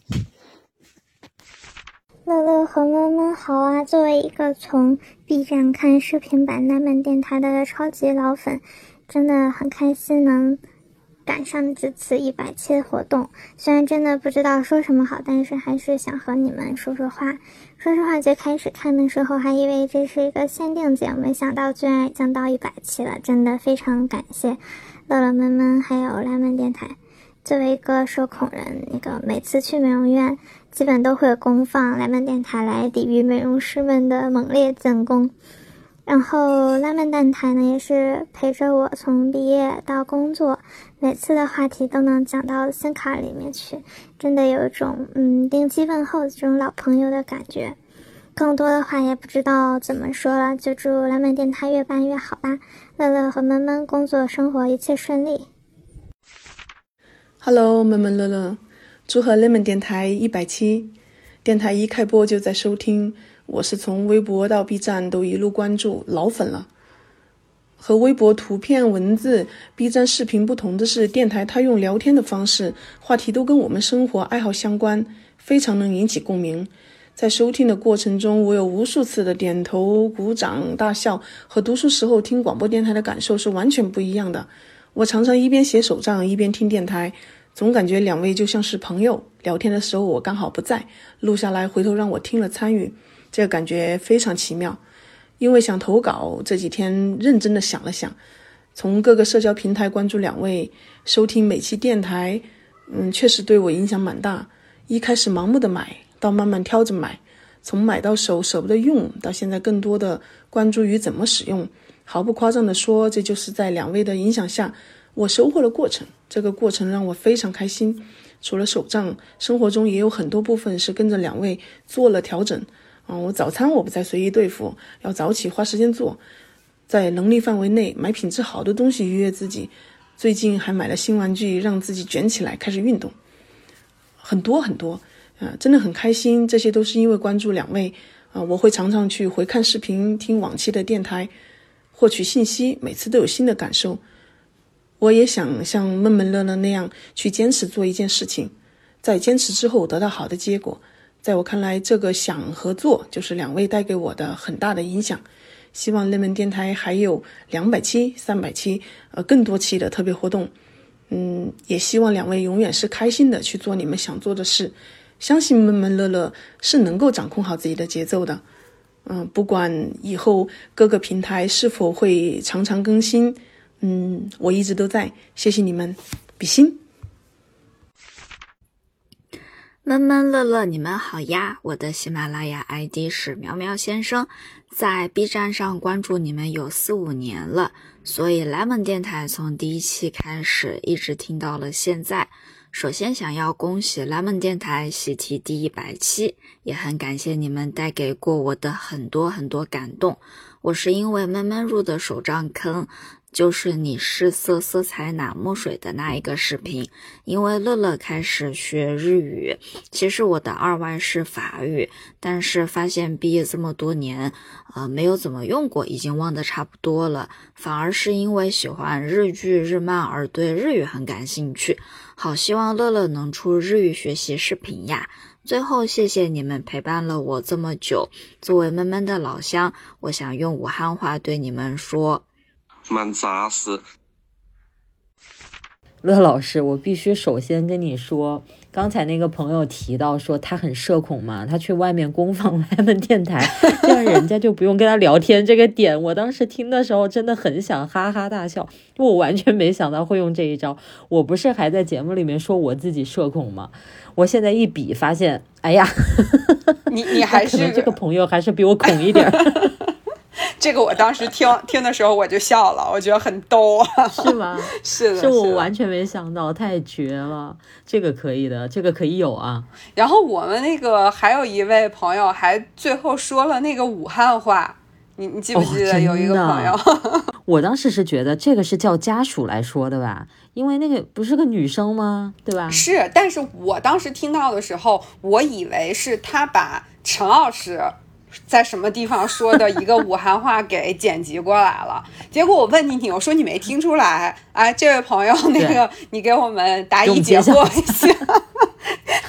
Speaker 19: 乐乐和闷闷好啊！作为一个从 B 站看视频版奈曼电台的超级老粉，真的很开心能赶上这次一百期的活动。虽然真的不知道说什么好，但是还是想和你们说说话。说实话，最开始看的时候还以为这是一个限定节目，没想到居然已经到一百期了，真的非常感谢乐乐、闷闷还有蓝门电台。作为一个社恐人，那个每次去美容院，基本都会有公放莱曼电台来抵御美容师们的猛烈进攻。然后拉曼电台呢，也是陪着我从毕业到工作，每次的话题都能讲到心坎里面去，真的有一种嗯定期问候这种老朋友的感觉。更多的话也不知道怎么说了，就祝拉曼电台越办越好吧。乐乐和闷闷工作生活一切顺利。
Speaker 20: Hello，闷闷乐乐，祝贺你们电台一百期，电台一开播就在收听。我是从微博到 B 站都一路关注，老粉了。和微博图片、文字、B 站视频不同的是，电台它用聊天的方式，话题都跟我们生活爱好相关，非常能引起共鸣。在收听的过程中，我有无数次的点头、鼓掌、大笑，和读书时候听广播电台的感受是完全不一样的。我常常一边写手账一边听电台，总感觉两位就像是朋友。聊天的时候我刚好不在，录下来回头让我听了参与。这个感觉非常奇妙，因为想投稿，这几天认真的想了想，从各个社交平台关注两位，收听每期电台，嗯，确实对我影响蛮大。一开始盲目的买，到慢慢挑着买，从买到手舍不得用，到现在更多的关注于怎么使用。毫不夸张的说，这就是在两位的影响下，我收获了过程。这个过程让我非常开心。除了手账，生活中也有很多部分是跟着两位做了调整。啊，我早餐我不再随意对付，要早起花时间做，在能力范围内买品质好的东西愉悦自己。最近还买了新玩具，让自己卷起来开始运动，很多很多，啊，真的很开心。这些都是因为关注两位，啊，我会常常去回看视频，听往期的电台，获取信息，每次都有新的感受。我也想像闷闷乐乐那样去坚持做一件事情，在坚持之后得到好的结果。在我看来，这个想合作就是两位带给我的很大的影响。希望内门电台还有两百期、三百期，呃，更多期的特别活动。嗯，也希望两位永远是开心的去做你们想做的事。相信闷闷乐乐是能够掌控好自己的节奏的。嗯，不管以后各个平台是否会常常更新，嗯，我一直都在。谢谢你们，比心。
Speaker 21: 闷闷乐乐，你们好呀！我的喜马拉雅 ID 是苗苗先生，在 B 站上关注你们有四五年了，所以 Lemon 电台从第一期开始一直听到了现在。首先想要恭喜 Lemon 电台喜提第一百期，也很感谢你们带给过我的很多很多感动。我是因为闷闷入的手账坑。就是你试色色彩哪墨水的那一个视频，因为乐乐开始学日语，其实我的二外是法语，但是发现毕业这么多年，呃，没有怎么用过，已经忘得差不多了，反而是因为喜欢日剧日漫而对日语很感兴趣。好希望乐乐能出日语学习视频呀！最后谢谢你们陪伴了我这么久，作为闷闷的老乡，我想用武汉话对你们说。
Speaker 22: 蛮扎实。
Speaker 2: 乐老师，我必须首先跟你说，刚才那个朋友提到说他很社恐嘛，他去外面公放 外面电台，这样人家就不用跟他聊天。这个点，我当时听的时候真的很想哈哈大笑，我完全没想到会用这一招。我不是还在节目里面说我自己社恐吗？我现在一比发现，哎呀，
Speaker 1: 你你还是
Speaker 2: 这个朋友还是比我恐一点。
Speaker 1: 这个我当时听听的时候我就笑了，我觉得很逗啊，
Speaker 2: 是吗？
Speaker 1: 是的，
Speaker 2: 是我完全没想到，太绝了，这个可以的，这个可以有啊。
Speaker 1: 然后我们那个还有一位朋友还最后说了那个武汉话，你你记不记得有一个朋友？
Speaker 2: 我当时是觉得这个是叫家属来说的吧，因为那个不是个女生吗？对吧？
Speaker 1: 是，但是我当时听到的时候，我以为是他把陈老师。在什么地方说的一个武汉话给剪辑过来了？结果我问你，你我说你没听出来？哎，这位朋友，那个你给我们答疑解惑一下。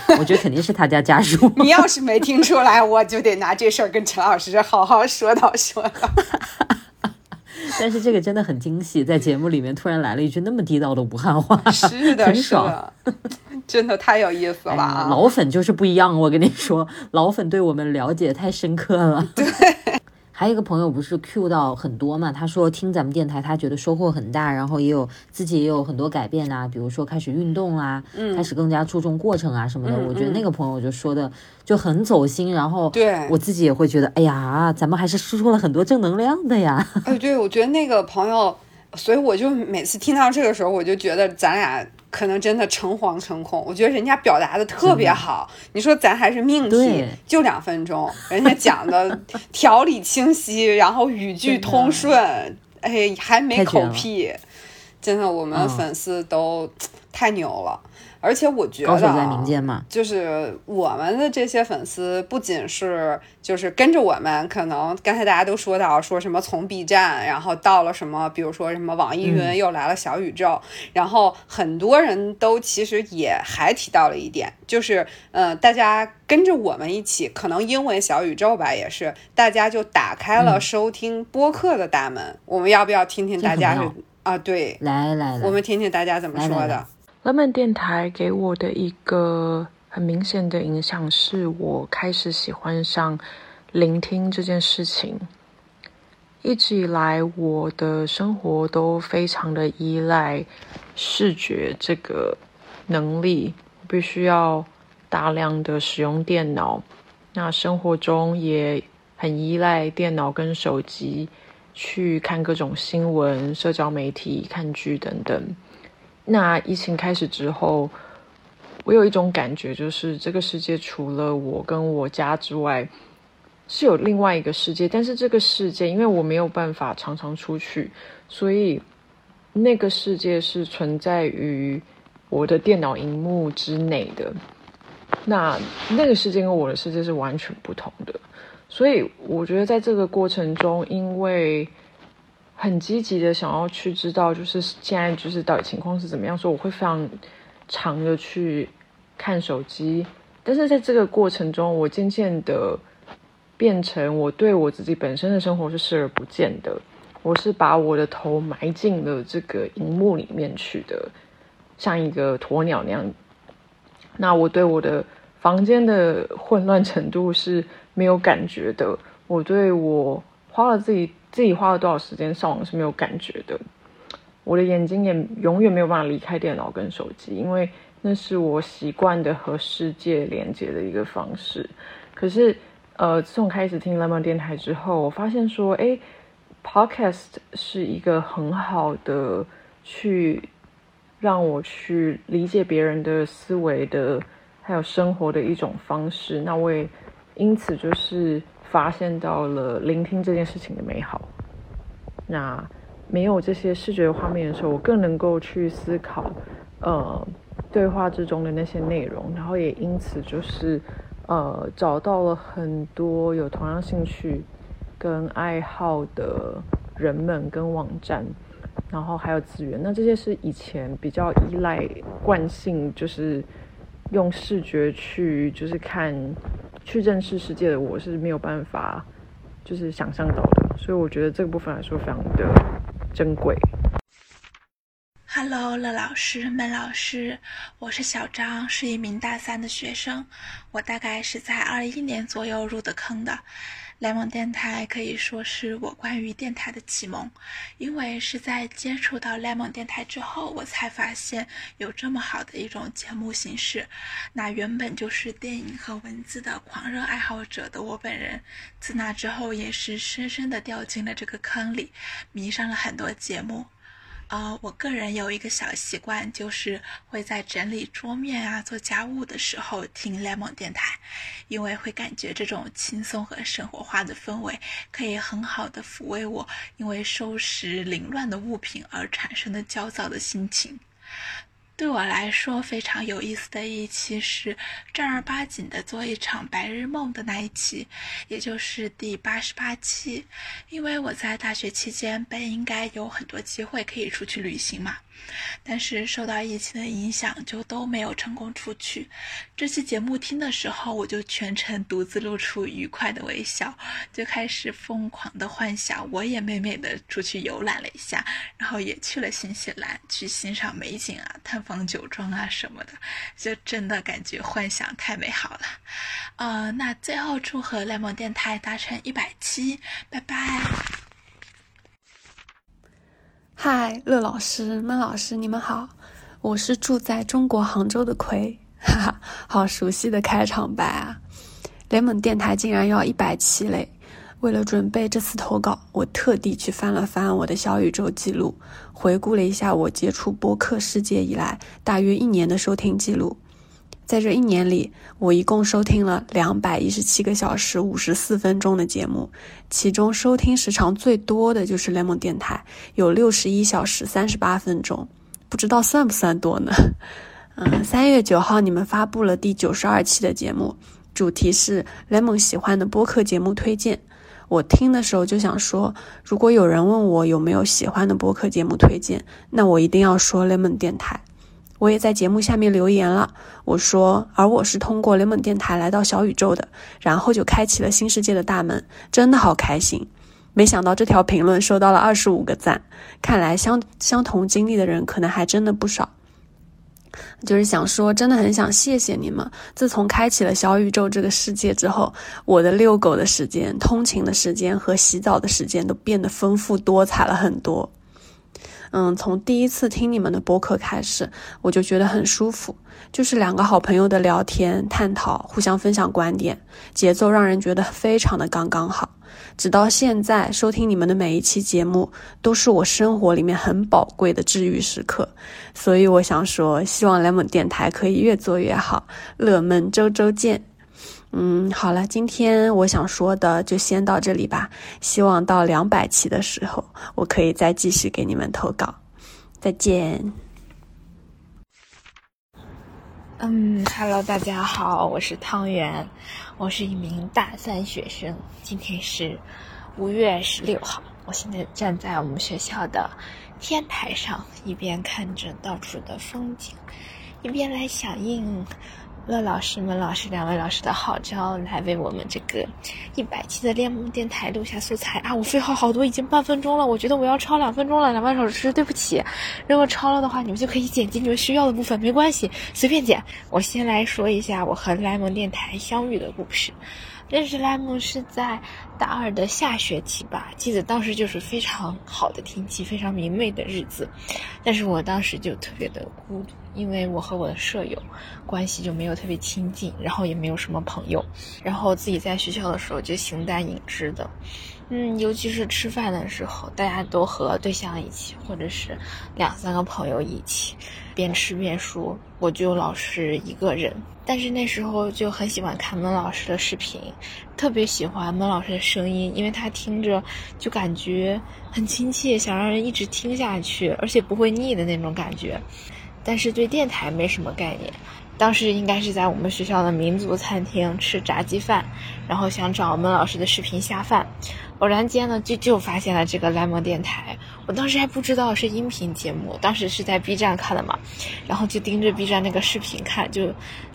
Speaker 2: 我觉得肯定是他家家属。
Speaker 1: 你要是没听出来，我就得拿这事儿跟陈老师好好说道说道。
Speaker 2: 但是这个真的很惊喜，在节目里面突然来了一句那么地道的武汉话，
Speaker 1: 是的，是的，真的太有意思了。
Speaker 2: 老粉就是不一样，我跟你说，老粉对我们了解太深刻了。
Speaker 1: 对，
Speaker 2: 还有一个朋友不是 Q 到很多嘛？他说听咱们电台，他觉得收获很大，然后也有自己也有很多改变啊，比如说开始运动啊，
Speaker 1: 嗯
Speaker 2: 开始更加注重过程啊什么的。
Speaker 1: 嗯
Speaker 2: 我觉得
Speaker 1: 嗯
Speaker 2: 那个朋友就说的就很走心，然后
Speaker 1: 对
Speaker 2: 我自己也会觉得，哎呀，咱们还是输出了很多正能量的呀。
Speaker 1: 哎，对，我觉得那个朋友，所以我就每次听到这个时候，我就觉得咱俩可能真的诚惶诚恐。我觉得人家表达的特别好，你说咱还是命题，就两分钟，人家讲的条理清晰，然后语句通顺，哎，还没口癖，真的，我们
Speaker 2: 嗯
Speaker 1: 粉丝都太牛了。而且我觉得、啊，
Speaker 2: 高手在民间嘛
Speaker 1: 就是我们的这些粉丝，不仅是就是跟着我们，可能刚才大家都说到说什么从 B 站，然后到了什么，比如说什么网易云
Speaker 2: 嗯
Speaker 1: 又来了小宇宙，然后很多人都其实也还提到了一点，就是呃，大家跟着我们一起，可能因为小宇宙吧，也是大家就打开了
Speaker 2: 嗯
Speaker 1: 收听播客的大门。我们要不要听听大家是啊？对，
Speaker 2: 来来来，
Speaker 1: 我们听听大家怎么说的。
Speaker 2: 来来来
Speaker 23: Lemon 电台给我的一个很明显的影响，是我开始喜欢上聆听这件事情。一直以来，我的生活都非常的依赖视觉这个能力，我必须要大量的使用电脑。那生活中也很依赖电脑跟手机去看各种新闻、社交媒体、看剧等等。那疫情开始之后，我有一种感觉，就是这个世界除了我跟我家之外，是有另外一个世界。但是这个世界，因为我没有办法常常出去，所以那个世界是存在于我的电脑荧幕之内的。那那个世界跟我的世界是完全不同的。所以我觉得在这个过程中，因为很积极的想要去知道，就是现在就是到底情况是怎么样，所以我会非常长的去看手机。但是在这个过程中，我渐渐的变成我对我自己本身的生活是视而不见的，我是把我的头埋进了这个荧幕里面去的，像一个鸵鸟那样。那我对我的房间的混乱程度是没有感觉的，我对我花了自己自己花了多少时间上网是没有感觉的，我的眼睛也永远没有办法离开电脑跟手机，因为那是我习惯的和世界连接的一个方式。可是，呃，自从开始听 Lemon 电台之后，我发现说，诶 Podcast 是一个很好的去让我去理解别人的思维的，还有生活的一种方式。那我也因此就是发现到了聆听这件事情的美好。那没有这些视觉画面的时候，我更能够去思考，呃，对话之中的那些内容，然后也因此就是，呃，找到了很多有同样兴趣跟爱好的人们跟网站，然后还有资源。那这些是以前比较依赖惯性，就是用视觉去就是看去认识世界的我是没有办法就是想象到的，所以我觉得这个部分来说非常的珍贵。
Speaker 24: Hello，乐老师、闷老师，我是小张，是一名大三的学生。我大概是在二一年左右入的坑的。莱蒙电台可以说是我关于电台的启蒙，因为是在接触到莱蒙电台之后，我才发现有这么好的一种节目形式。那原本就是电影和文字的狂热爱好者的我本人，自那之后也是深深的掉进了这个坑里，迷上了很多节目。呃，我个人有一个小习惯，就是会在整理桌面啊、做家务的时候听 Lemon 电台，因为会感觉这种轻松和生活化的氛围可以很好的抚慰我因为收拾凌乱的物品而产生的焦躁的心情。对我来说非常有意思的一期是正儿八经的做一场白日梦的那一期，也就是第八十八期。因为我在大学期间本应该有很多机会可以出去旅行嘛，但是受到疫情的影响，就都没有成功出去。这期节目听的时候，我就全程独自露出愉快的微笑，就开始疯狂的幻想，我也美美的出去游览了一下，然后也去了新西兰去欣赏美景啊，探访酒庄啊什么的，就真的感觉幻想太美好了。呃，那最后祝贺联盟电台达成一百期，拜拜。
Speaker 25: 嗨，乐老师、闷老师，你们好，我是住在中国杭州的葵，哈哈，好熟悉的开场白啊！联盟电台竟然要一百期嘞！为了准备这次投稿，我特地去翻了翻我的小宇宙记录，回顾了一下我接触播客世界以来大约一年的收听记录。在这一年里，我一共收听了两百一十七个小时五十四分钟的节目，其中收听时长最多的就是 Lemon 电台，有六十一小时三十八分钟，不知道算不算多呢？嗯，三月九号你们发布了第九十二期的节目，主题是 Lemon 喜欢的播客节目推荐。我听的时候就想说，如果有人问我有没有喜欢的播客节目推荐，那我一定要说 Lemon 电台。我也在节目下面留言了，我说，而我是通过雷蒙电台来到小宇宙的，然后就开启了新世界的大门，真的好开心。没想到这条评论收到了二十五个赞，看来相相同经历的人可能还真的不少。就是想说，真的很想谢谢你们。自从开启了小宇宙这个世界之后，我的遛狗的时间、通勤的时间和洗澡的时间都变得丰富多彩了很多。嗯，从第一次听你们的播客开始，我就觉得很舒服，就是两个好朋友的聊天、探讨、互相分享观点，节奏让人觉得非常的刚刚好。直到现在，收听你们的每一期节目，都是我生活里面很宝贵的治愈时刻。所以我想说，希望 lemon 电台可以越做越好。乐们周周见。嗯，好了，今天我想说的就先到这里吧。希望到两百期的时候，我可以再继续给你们投稿。再见。
Speaker 26: 嗯，Hello，大家好，我是汤圆，我是一名大三学生。今天是五月十六号，我现在站在我们学校的天台上，一边看着到处的风景，一边来响应。乐老师们、老师两位老师的号召，来为我们这个一百期的联盟电台录下素材啊！我废话好多，已经半分钟了，我觉得我要超两分钟了，两位老师，对不起。如果超了的话，你们就可以剪辑你们需要的部分，没关系，随便剪。我先来说一下我和莱蒙电台相遇的故事。认识莱蒙是在大二的下学期吧，记得当时就是非常好的天气，非常明媚的日子，但是我当时就特别的孤独，因为我和我的舍友关系就没有特别亲近，然后也没有什么朋友，然后自己在学校的时候就形单影只的，嗯，尤其是吃饭的时候，大家都和对象一起，或者是两三个朋友一起，边吃边说，我就老是一个人。但是那时候就很喜欢看孟老师的视频，特别喜欢孟老师的声音，因为他听着就感觉很亲切，想让人一直听下去，而且不会腻的那种感觉。但是对电台没什么概念，当时应该是在我们学校的民族餐厅吃炸鸡饭，然后想找我们老师的视频下饭。偶然间呢，就就发现了这个莱蒙电台。我当时还不知道是音频节目，当时是在 B 站看的嘛，然后就盯着 B 站那个视频看，就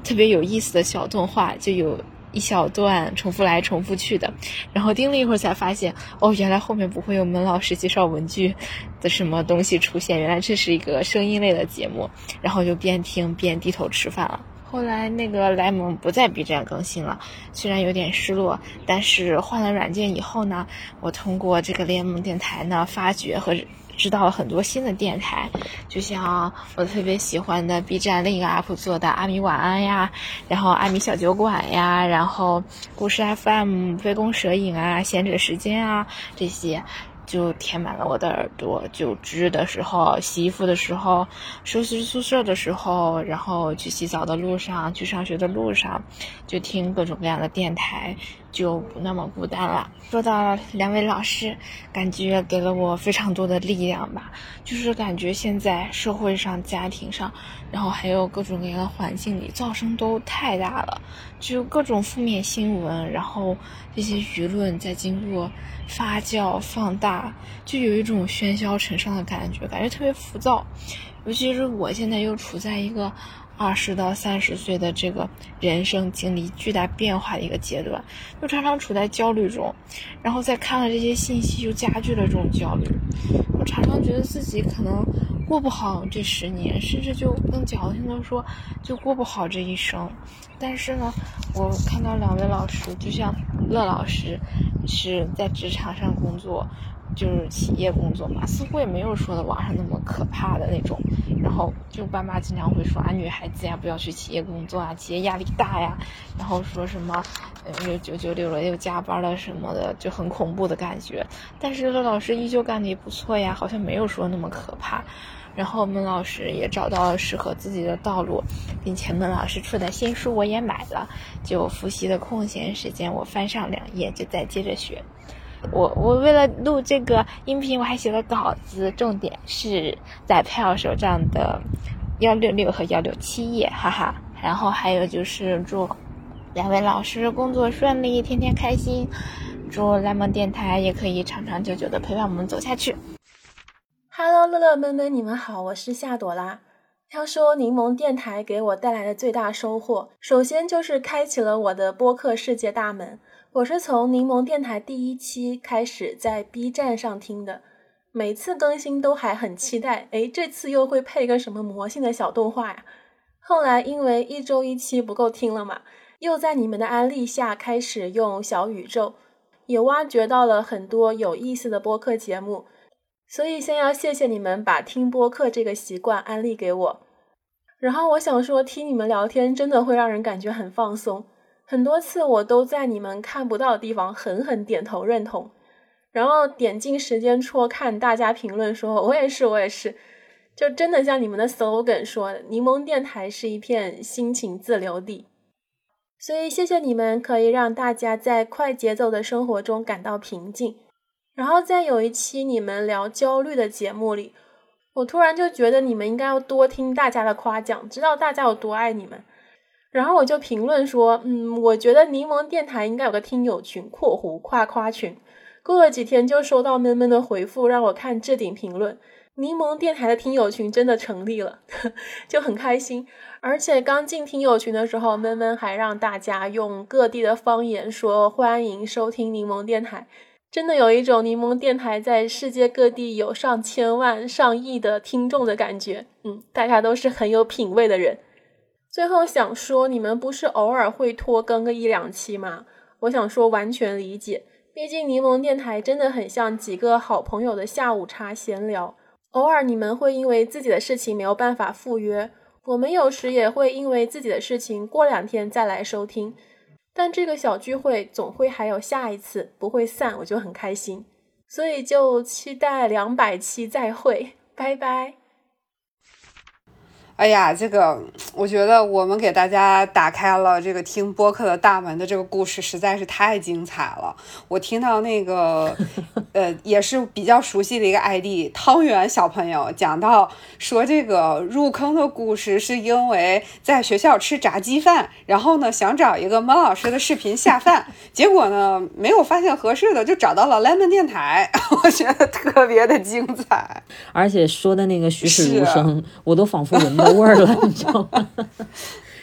Speaker 26: 特别有意思的小动画，就有一小段重复来重复去的。然后盯了一会儿才发现，哦，原来后面不会有门老师介绍文具的什么东西出现，原来这是一个声音类的节目。然后就边听边低头吃饭了。后来那个莱蒙不在 B 站更新了，虽然有点失落，但是换了软件以后呢，我通过这个联盟电台呢，发掘和知道了很多新的电台，就像我特别喜欢的 B 站另一个 UP 做的阿米晚安呀，然后阿米小酒馆呀，然后故事 FM、杯弓蛇影啊、闲者时间啊这些。就填满了我的耳朵，就织的时候、洗衣服的时候、收拾宿舍的时候，然后去洗澡的路上、去上学的路上，就听各种各样的电台，就不那么孤单了。说到两位老师，感觉给了我非常多的力量吧，就是感觉现在社会上、家庭上，然后还有各种各样的环境里，噪声都太大了，就各种负面新闻，然后这些舆论在经过。发酵放大，就有一种喧嚣尘上的感觉，感觉特别浮躁。尤其是我现在又处在一个二十到三十岁的这个人生经历巨大变化的一个阶段，就常常处在焦虑中，然后再看了这些信息，就加剧了这种焦虑。我常常觉得自己可能过不好这十年，甚至就更矫情的说，就过不好这一生。但是呢，我看到两位老师，就像乐老师，是在职场上工作。就是企业工作嘛，似乎也没有说的网上那么可怕的那种。然后就爸妈经常会说啊，女孩子呀不要去企业工作啊，企业压力大呀。然后说什么，嗯又九九六了，又加班了什么的，就很恐怖的感觉。但是乐老师依旧干的也不错呀，好像没有说那么可怕。然后孟老师也找到了适合自己的道路，并且孟老师出的新书我也买了，就复习的空闲时间我翻上两页，就再接着学。我我为了录这个音频，我还写了稿子，重点是在票手账的幺六六和幺六七页，哈哈。然后还有就是祝两位老师工作顺利，天天开心。祝蓝梦电台也可以长长久久的陪伴我们走下去。
Speaker 27: Hello，乐乐们们，你们好，我是夏朵拉。要说柠檬电台给我带来的最大收获，首先就是开启了我的播客世界大门。我是从柠檬电台第一期开始在 B 站上听的，每次更新都还很期待，诶，这次又会配个什么魔性的小动画呀？后来因为一周一期不够听了嘛，又在你们的安利下开始用小宇宙，也挖掘到了很多有意思的播客节目，所以先要谢谢你们把听播客这个习惯安利给我。然后我想说，听你们聊天真的会让人感觉很放松。很多次我都在你们看不到的地方狠狠点头认同，然后点进时间戳看大家评论说，我也是，我也是，就真的像你们的 slogan 说的，柠檬电台是一片心情自留地。所以谢谢你们，可以让大家在快节奏的生活中感到平静。然后在有一期你们聊焦虑的节目里，我突然就觉得你们应该要多听大家的夸奖，知道大家有多爱你们。然后我就评论说，嗯，我觉得柠檬电台应该有个听友群（括弧夸夸群）。过了几天就收到闷闷的回复，让我看置顶评论，柠檬电台的听友群真的成立了，就很开心。而且刚进听友群的时候，闷闷还让大家用各地的方言说欢迎收听柠檬电台，真的有一种柠檬电台在世界各地有上千万、上亿的听众的感觉。嗯，大家都是很有品位的人。最后想说，你们不是偶尔会拖更个一两期吗？我想说，完全理解。毕竟柠檬电台真的很像几个好朋友的下午茶闲聊。偶尔你们会因为自己的事情没有办法赴约，我们有时也会因为自己的事情过两天再来收听。但这个小聚会总会还有下一次，不会散，我就很开心。所以就期待两百期再会，拜拜。
Speaker 1: 哎呀，这个我觉得我们给大家打开了这个听播客的大门的这个故事实在是太精彩了。我听到那个，呃，也是比较熟悉的一个 ID 汤圆小朋友讲到说，这个入坑的故事是因为在学校吃炸鸡饭，然后呢想找一个孟老师的视频下饭，结果呢没有发现合适的，就找到了 lemon 电台，我觉得特别的精彩，
Speaker 2: 而且说的那个栩栩如生，我都仿佛闻到。味儿了，你知道吗？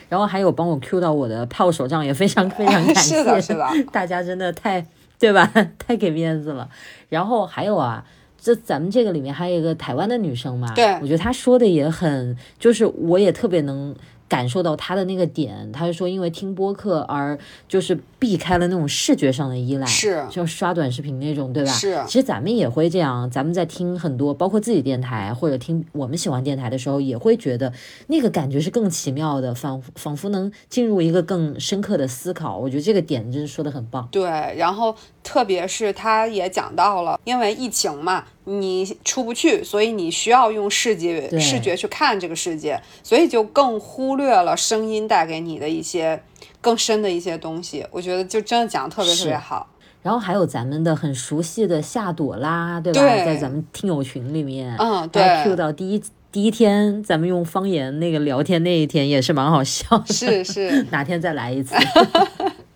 Speaker 2: 然后还有帮我 Q 到我的炮手账，也非常非常感谢，
Speaker 1: 是的，是的，
Speaker 2: 大家真的太对吧？太给面子了。然后还有啊，这咱们这个里面还有一个台湾的女生嘛，
Speaker 1: 对
Speaker 2: 我觉得她说的也很，就是我也特别能。感受到他的那个点，他是说因为听播客而就是避开了那种视觉上的依赖，
Speaker 1: 是
Speaker 2: 就刷短视频那种，对吧？
Speaker 1: 是。
Speaker 2: 其实咱们也会这样，咱们在听很多，包括自己电台或者听我们喜欢电台的时候，也会觉得那个感觉是更奇妙的，仿仿佛能进入一个更深刻的思考。我觉得这个点真是说的很棒。
Speaker 1: 对，然后特别是他也讲到了，因为疫情嘛。你出不去，所以你需要用视觉视觉去看这个世界，所以就更忽略了声音带给你的一些更深的一些东西。我觉得就真的讲的特别特别好。
Speaker 2: 然后还有咱们的很熟悉的夏朵拉，对吧？在咱们听友群里面，
Speaker 1: 嗯，对
Speaker 2: ，Q 到第一第一天咱们用方言那个聊天那一天也是蛮好笑的。
Speaker 1: 是是，
Speaker 2: 哪天再来一次。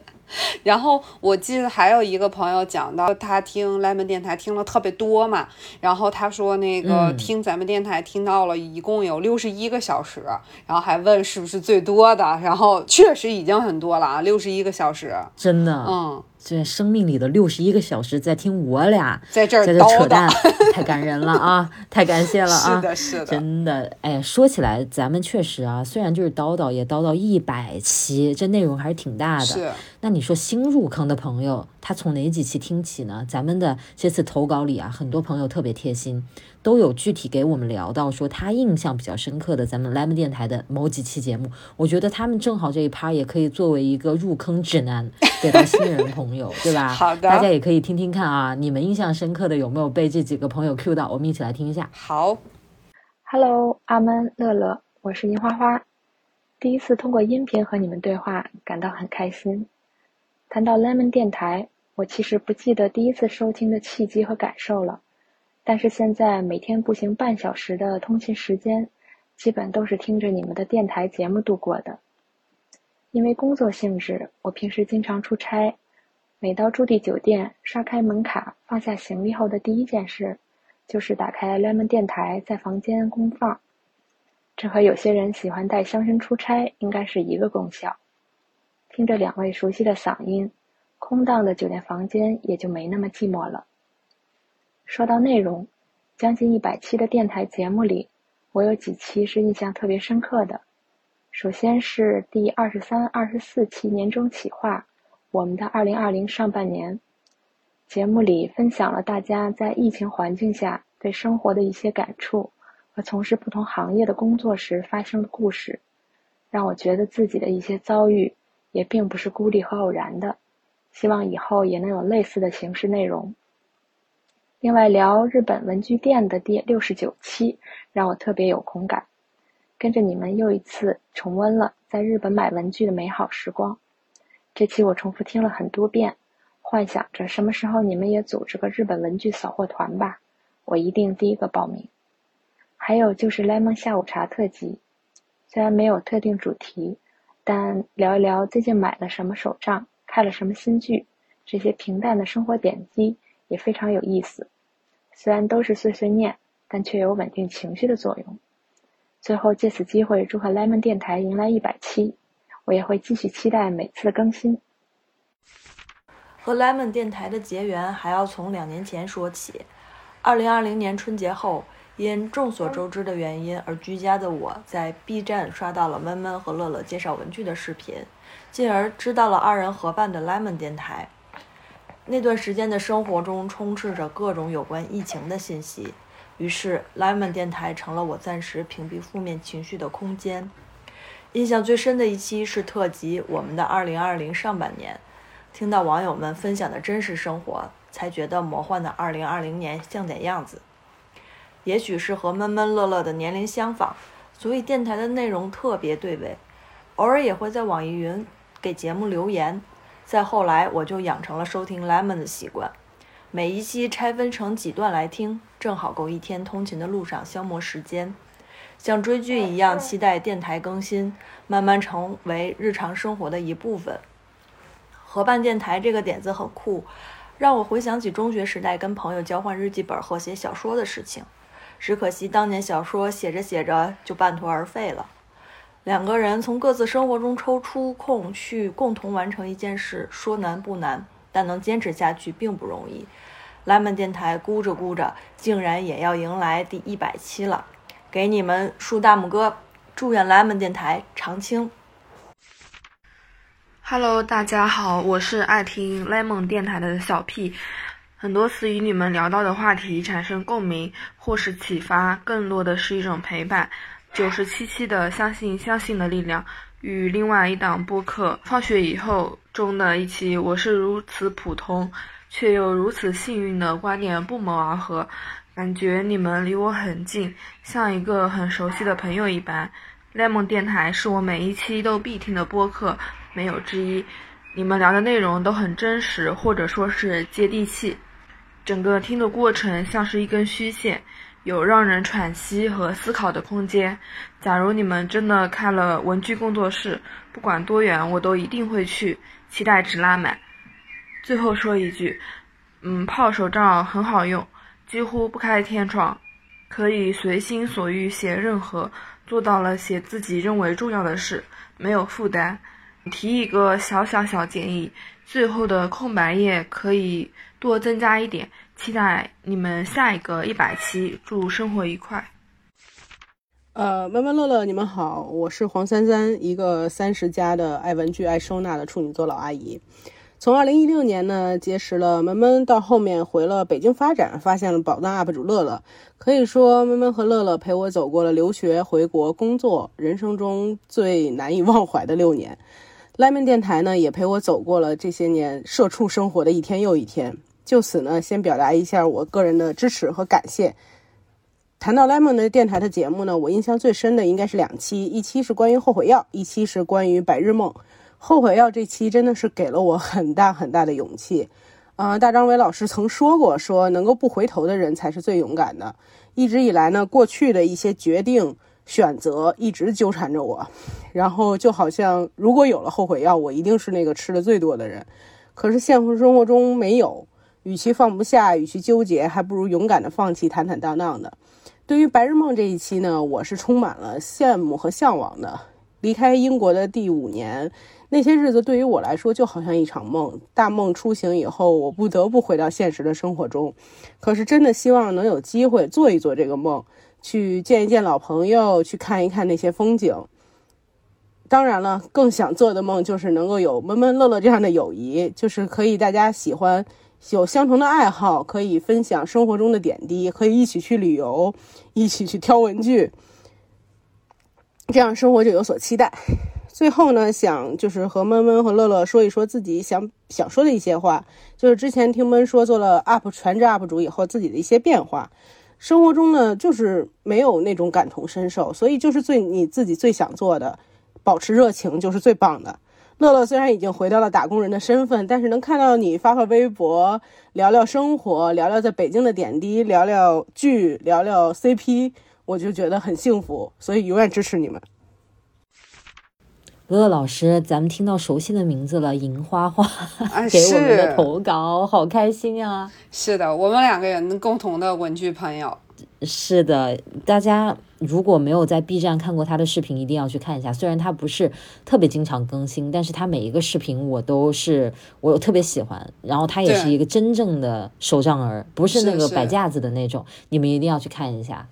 Speaker 1: 然后我记得还有一个朋友讲到，他听 lemon 电台听了特别多嘛，然后他说那个听咱们电台听到了一共有六十一个小时，然后还问是不是最多的，然后确实已经很多了啊，六十一个小时，
Speaker 2: 真的，
Speaker 1: 嗯，
Speaker 2: 这生命里的六十一个小时在听我俩
Speaker 1: 在这儿
Speaker 2: 在这扯淡，太感人了啊！太感谢了啊！
Speaker 1: 是的，是的，
Speaker 2: 真的。哎，说起来，咱们确实啊，虽然就是叨叨，也叨叨一百期，这内容还是挺大的。
Speaker 1: 是。
Speaker 2: 那你说新入坑的朋友，他从哪几期听起呢？咱们的这次投稿里啊，很多朋友特别贴心，都有具体给我们聊到说他印象比较深刻的咱们 Lemon 电台的某几期节目。我觉得他们正好这一趴也可以作为一个入坑指南，给到新人朋友，对吧？
Speaker 1: 好的，
Speaker 2: 大家也可以听听看啊，你们印象深刻的有没有被这几个朋友 Q 到？我们一起来听一下。
Speaker 1: 好
Speaker 28: ，Hello，阿闷乐乐，我是银花花，第一次通过音频和你们对话，感到很开心。谈到 Lemon 电台，我其实不记得第一次收听的契机和感受了，但是现在每天步行半小时的通勤时间，基本都是听着你们的电台节目度过的。因为工作性质，我平时经常出差，每到驻地酒店，刷开门卡，放下行李后的第一件事，就是打开 Lemon 电台在房间公放。这和有些人喜欢带香薰出差，应该是一个功效。听着两位熟悉的嗓音，空荡的酒店房间也就没那么寂寞了。说到内容，将近一百期的电台节目里，我有几期是印象特别深刻的。首先是第二十三、二十四期年终企划，我们的二零二零上半年，节目里分享了大家在疫情环境下对生活的一些感触和从事不同行业的工作时发生的故事，让我觉得自己的一些遭遇。也并不是孤立和偶然的，希望以后也能有类似的形式内容。另外，聊日本文具店的第六十九期让我特别有同感，跟着你们又一次重温了在日本买文具的美好时光。这期我重复听了很多遍，幻想着什么时候你们也组织个日本文具扫货团吧，我一定第一个报名。还有就是 lemon 下午茶特辑，虽然没有特定主题。但聊一聊最近买了什么手账，看了什么新剧，这些平淡的生活点滴也非常有意思。虽然都是碎碎念，但却有稳定情绪的作用。最后借此机会祝贺 Lemon 电台迎来一百期，我也会继续期待每次的更新。
Speaker 29: 和 Lemon 电台的结缘还要从两年前说起。二零二零年春节后。因众所周知的原因而居家的我，在 B 站刷到了闷闷和乐乐介绍文具的视频，进而知道了二人合办的 Lemon 电台。那段时间的生活中充斥着各种有关疫情的信息，于是 Lemon 电台成了我暂时屏蔽负面情绪的空间。印象最深的一期是特辑《我们的2020上半年》，听到网友们分享的真实生活，才觉得魔幻的2020年像点样子。也许是和闷闷乐乐的年龄相仿，所以电台的内容特别对味。偶尔也会在网易云给节目留言。再后来，我就养成了收听 Lemon 的习惯，每一期拆分成几段来听，正好够一天通勤的路上消磨时间。像追剧一样期待电台更新，慢慢成为日常生活的一部分。合办电台这个点子很酷，让我回想起中学时代跟朋友交换日记本和写小说的事情。只可惜当年小说写着写着就半途而废了。两个人从各自生活中抽出空去共同完成一件事，说难不难，但能坚持下去并不容易。拉门电台估着估着，竟然也要迎来第一百期了，给你们竖大拇哥，祝愿拉门电台长青。
Speaker 30: Hello，大家好，我是爱听 Lemon 电台的小 P。很多次与你们聊到的话题产生共鸣或是启发，更多的是一种陪伴。九十七期的相信相信的力量，与另外一档播客放学以后中的一期，我是如此普通却又如此幸运的观点不谋而合，感觉你们离我很近，像一个很熟悉的朋友一般。Lemon 电台是我每一期都必听的播客，没有之一。你们聊的内容都很真实，或者说是接地气。整个听的过程像是一根虚线，有让人喘息和思考的空间。假如你们真的开了文具工作室，不管多远，我都一定会去，期待值拉满。最后说一句，嗯，泡手账很好用，几乎不开天窗，可以随心所欲写任何，做到了写自己认为重要的事，没有负担。提一个小小小建议，最后的空白页可以多增加一点。期待你们下一个一百期，祝生活愉快。
Speaker 31: 呃，闷闷乐乐，你们好，我是黄三三，一个三十加的爱文具、爱收纳的处女座老阿姨。从二零一六年呢结识了闷闷，到后面回了北京发展，发现了宝藏 UP 主乐乐。可以说，闷闷和乐乐陪我走过了留学、回国、工作，人生中最难以忘怀的六年。拉面电台呢，也陪我走过了这些年社畜生活的一天又一天。就此呢，先表达一下我个人的支持和感谢。谈到 Lemon 的电台的节目呢，我印象最深的应该是两期，一期是关于后悔药，一期是关于白日梦。后悔药这期真的是给了我很大很大的勇气。呃，大张伟老师曾说过，说能够不回头的人才是最勇敢的。一直以来呢，过去的一些决定选择一直纠缠着我，然后就好像如果有了后悔药，我一定是那个吃的最多的人。可是现实生活中没有，与其放不下，与其纠结，还不如勇敢的放弃，坦坦荡荡的。对于白日梦这一期呢，我是充满了羡慕和向往的。离开英国的第五年，那些日子对于我来说就好像一场梦。大梦初醒以后，我不得不回到现实的生活中。可是真的希望能有机会做一做这个梦，去见一见老朋友，去看一看那些风景。当然了，更想做的梦就是能够有闷闷乐乐这样的友谊，就是可以大家喜欢。有相同的爱好，可以分享生活中的点滴，可以一起去旅游，一起去挑文具，这样生活就有所期待。最后呢，想就是和闷闷和乐乐说一说自己想想说的一些话，就是之前听闷说做了 UP 全职 UP 主以后自己的一些变化。生活中呢，就是没有那种感同身受，所以就是最你自己最想做的，保持热情就是最棒的。乐乐虽然已经回到了打工人的身份，但是能看到你发发微博，聊聊生活，聊聊在北京的点滴，聊聊剧，聊聊 CP，我就觉得很幸福，所以永远支持你们。
Speaker 2: 乐乐老师，咱们听到熟悉的名字了，银花花 给我们的投稿，好开心啊！
Speaker 1: 是的，我们两个人共同的文具朋友。
Speaker 2: 是的，大家如果没有在 B 站看过他的视频，一定要去看一下。虽然他不是特别经常更新，但是他每一个视频我都是我特别喜欢。然后他也是一个真正的手账儿，不是那个摆架子的那种，你们一定要去看一下。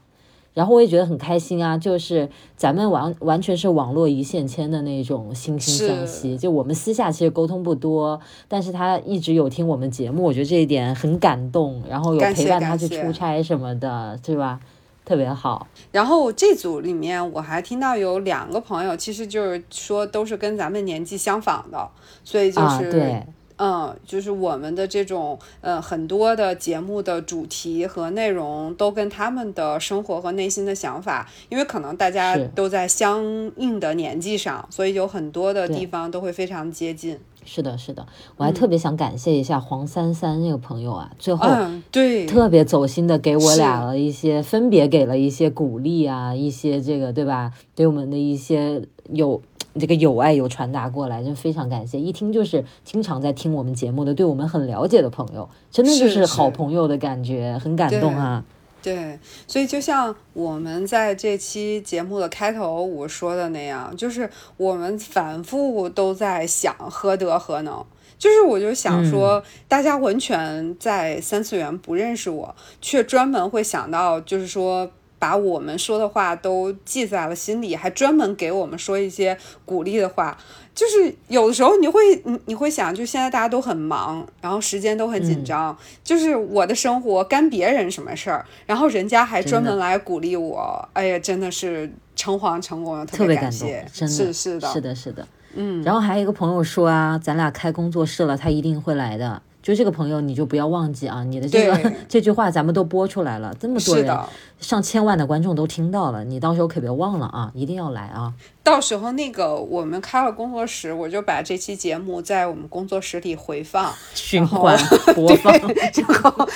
Speaker 2: 然后我也觉得很开心啊，就是咱们完完全是网络一线牵的那种惺惺相惜。就我们私下其实沟通不多，但是他一直有听我们节目，我觉得这一点很感动。然后有陪伴他去出差什么的，对吧？特别好。
Speaker 1: 然后这组里面我还听到有两个朋友，其实就是说都是跟咱们年纪相仿的，所以就是
Speaker 2: 对。
Speaker 1: 嗯，就是我们的这种呃很多的节目的主题和内容都跟他们的生活和内心的想法，因为可能大家都在相应的年纪上，所以有很多的地方都会非常接近。
Speaker 2: 是的，是的，我还特别想感谢一下黄三三那个朋友啊，最后
Speaker 1: 对
Speaker 2: 特别走心的给我俩了一些，分别给了一些鼓励啊，一些这个对吧？对我们的一些有。这个友爱有传达过来，真非常感谢。一听就是经常在听我们节目的，对我们很了解的朋友，真的就是好朋友的感觉，很感动啊。
Speaker 1: 对，所以就像我们在这期节目的开头我说的那样，就是我们反复都在想何德何能，就是我就想说，大家完全在三次元不认识我，却专门会想到，就是说。把我们说的话都记在了心里，还专门给我们说一些鼓励的话。就是有的时候你会，你你会想，就现在大家都很忙，然后时间都很紧张，就是我的生活干别人什么事儿，然后人家还专门来鼓励我。哎呀，真的是诚惶诚恐，
Speaker 2: 特别
Speaker 1: 感谢，
Speaker 2: 真的
Speaker 1: 是是的，
Speaker 2: 是的，是的，
Speaker 1: 嗯。
Speaker 2: 然后还有一个朋友说啊，咱俩开工作室了，他一定会来的。就这个朋友，你就不要忘记啊！你的这个 这句话，咱们都播出来了，这么多人，上千万的观众都听到了，你到时候可别忘了啊！一定要来啊！
Speaker 1: 到时候那个我们开了工作室，我就把这期节目在我们工作室里回放、
Speaker 2: 循环 播放。
Speaker 1: 然后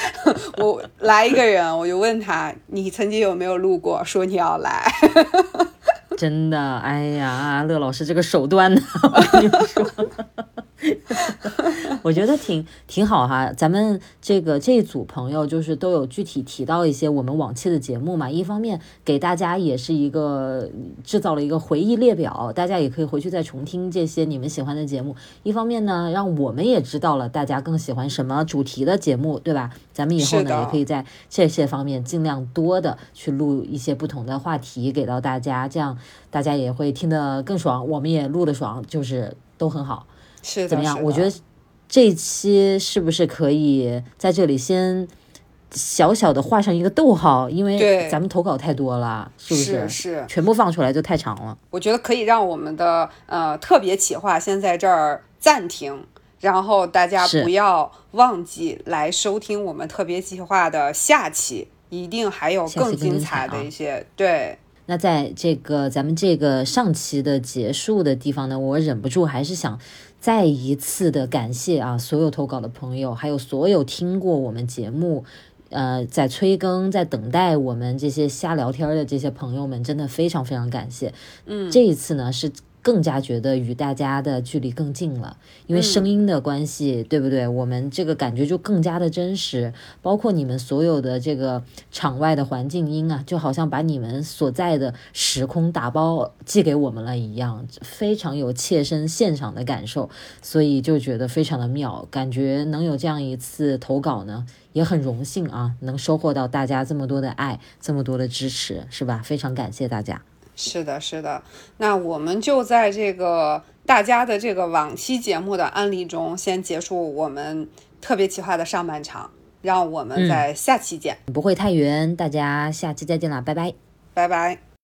Speaker 1: 我来一个人，我就问他：“你曾经有没有录过？”说你要来。
Speaker 2: 真的，哎呀，乐老师这个手段呢，我跟你说。我觉得挺挺好哈，咱们这个这一组朋友就是都有具体提到一些我们往期的节目嘛，一方面给大家也是一个制造了一个回忆列表，大家也可以回去再重听这些你们喜欢的节目；一方面呢，让我们也知道了大家更喜欢什么主题的节目，对吧？咱们以后呢也可以在这些方面尽量多的去录一些不同的话题给到大家，这样大家也会听得更爽，我们也录的爽，就是都很好。
Speaker 1: 是
Speaker 2: 怎么样？我觉得这期是不是可以在这里先小小的画上一个逗号？因为咱们投稿太多了，是不
Speaker 1: 是？是
Speaker 2: 全部放出来就太长了。
Speaker 1: 我觉得可以让我们的呃特别企划先在这儿暂停，然后大家不要忘记来收听我们特别计划的下期，一定还有更精彩的一些。对。
Speaker 2: 那在这个咱们这个上期的结束的地方呢，我忍不住还是想。再一次的感谢啊，所有投稿的朋友，还有所有听过我们节目，呃，在催更、在等待我们这些瞎聊天的这些朋友们，真的非常非常感谢。
Speaker 1: 嗯，
Speaker 2: 这一次呢是。更加觉得与大家的距离更近了，因为声音的关系，对不对？我们这个感觉就更加的真实，包括你们所有的这个场外的环境音啊，就好像把你们所在的时空打包寄给我们了一样，非常有切身现场的感受，所以就觉得非常的妙，感觉能有这样一次投稿呢，也很荣幸啊，能收获到大家这么多的爱，这么多的支持，是吧？非常感谢大家。
Speaker 1: 是的，是的，那我们就在这个大家的这个往期节目的案例中，先结束我们特别企划的上半场，让我们在下期见。
Speaker 2: 不会太远，大家下期再见了，拜拜，
Speaker 1: 拜拜。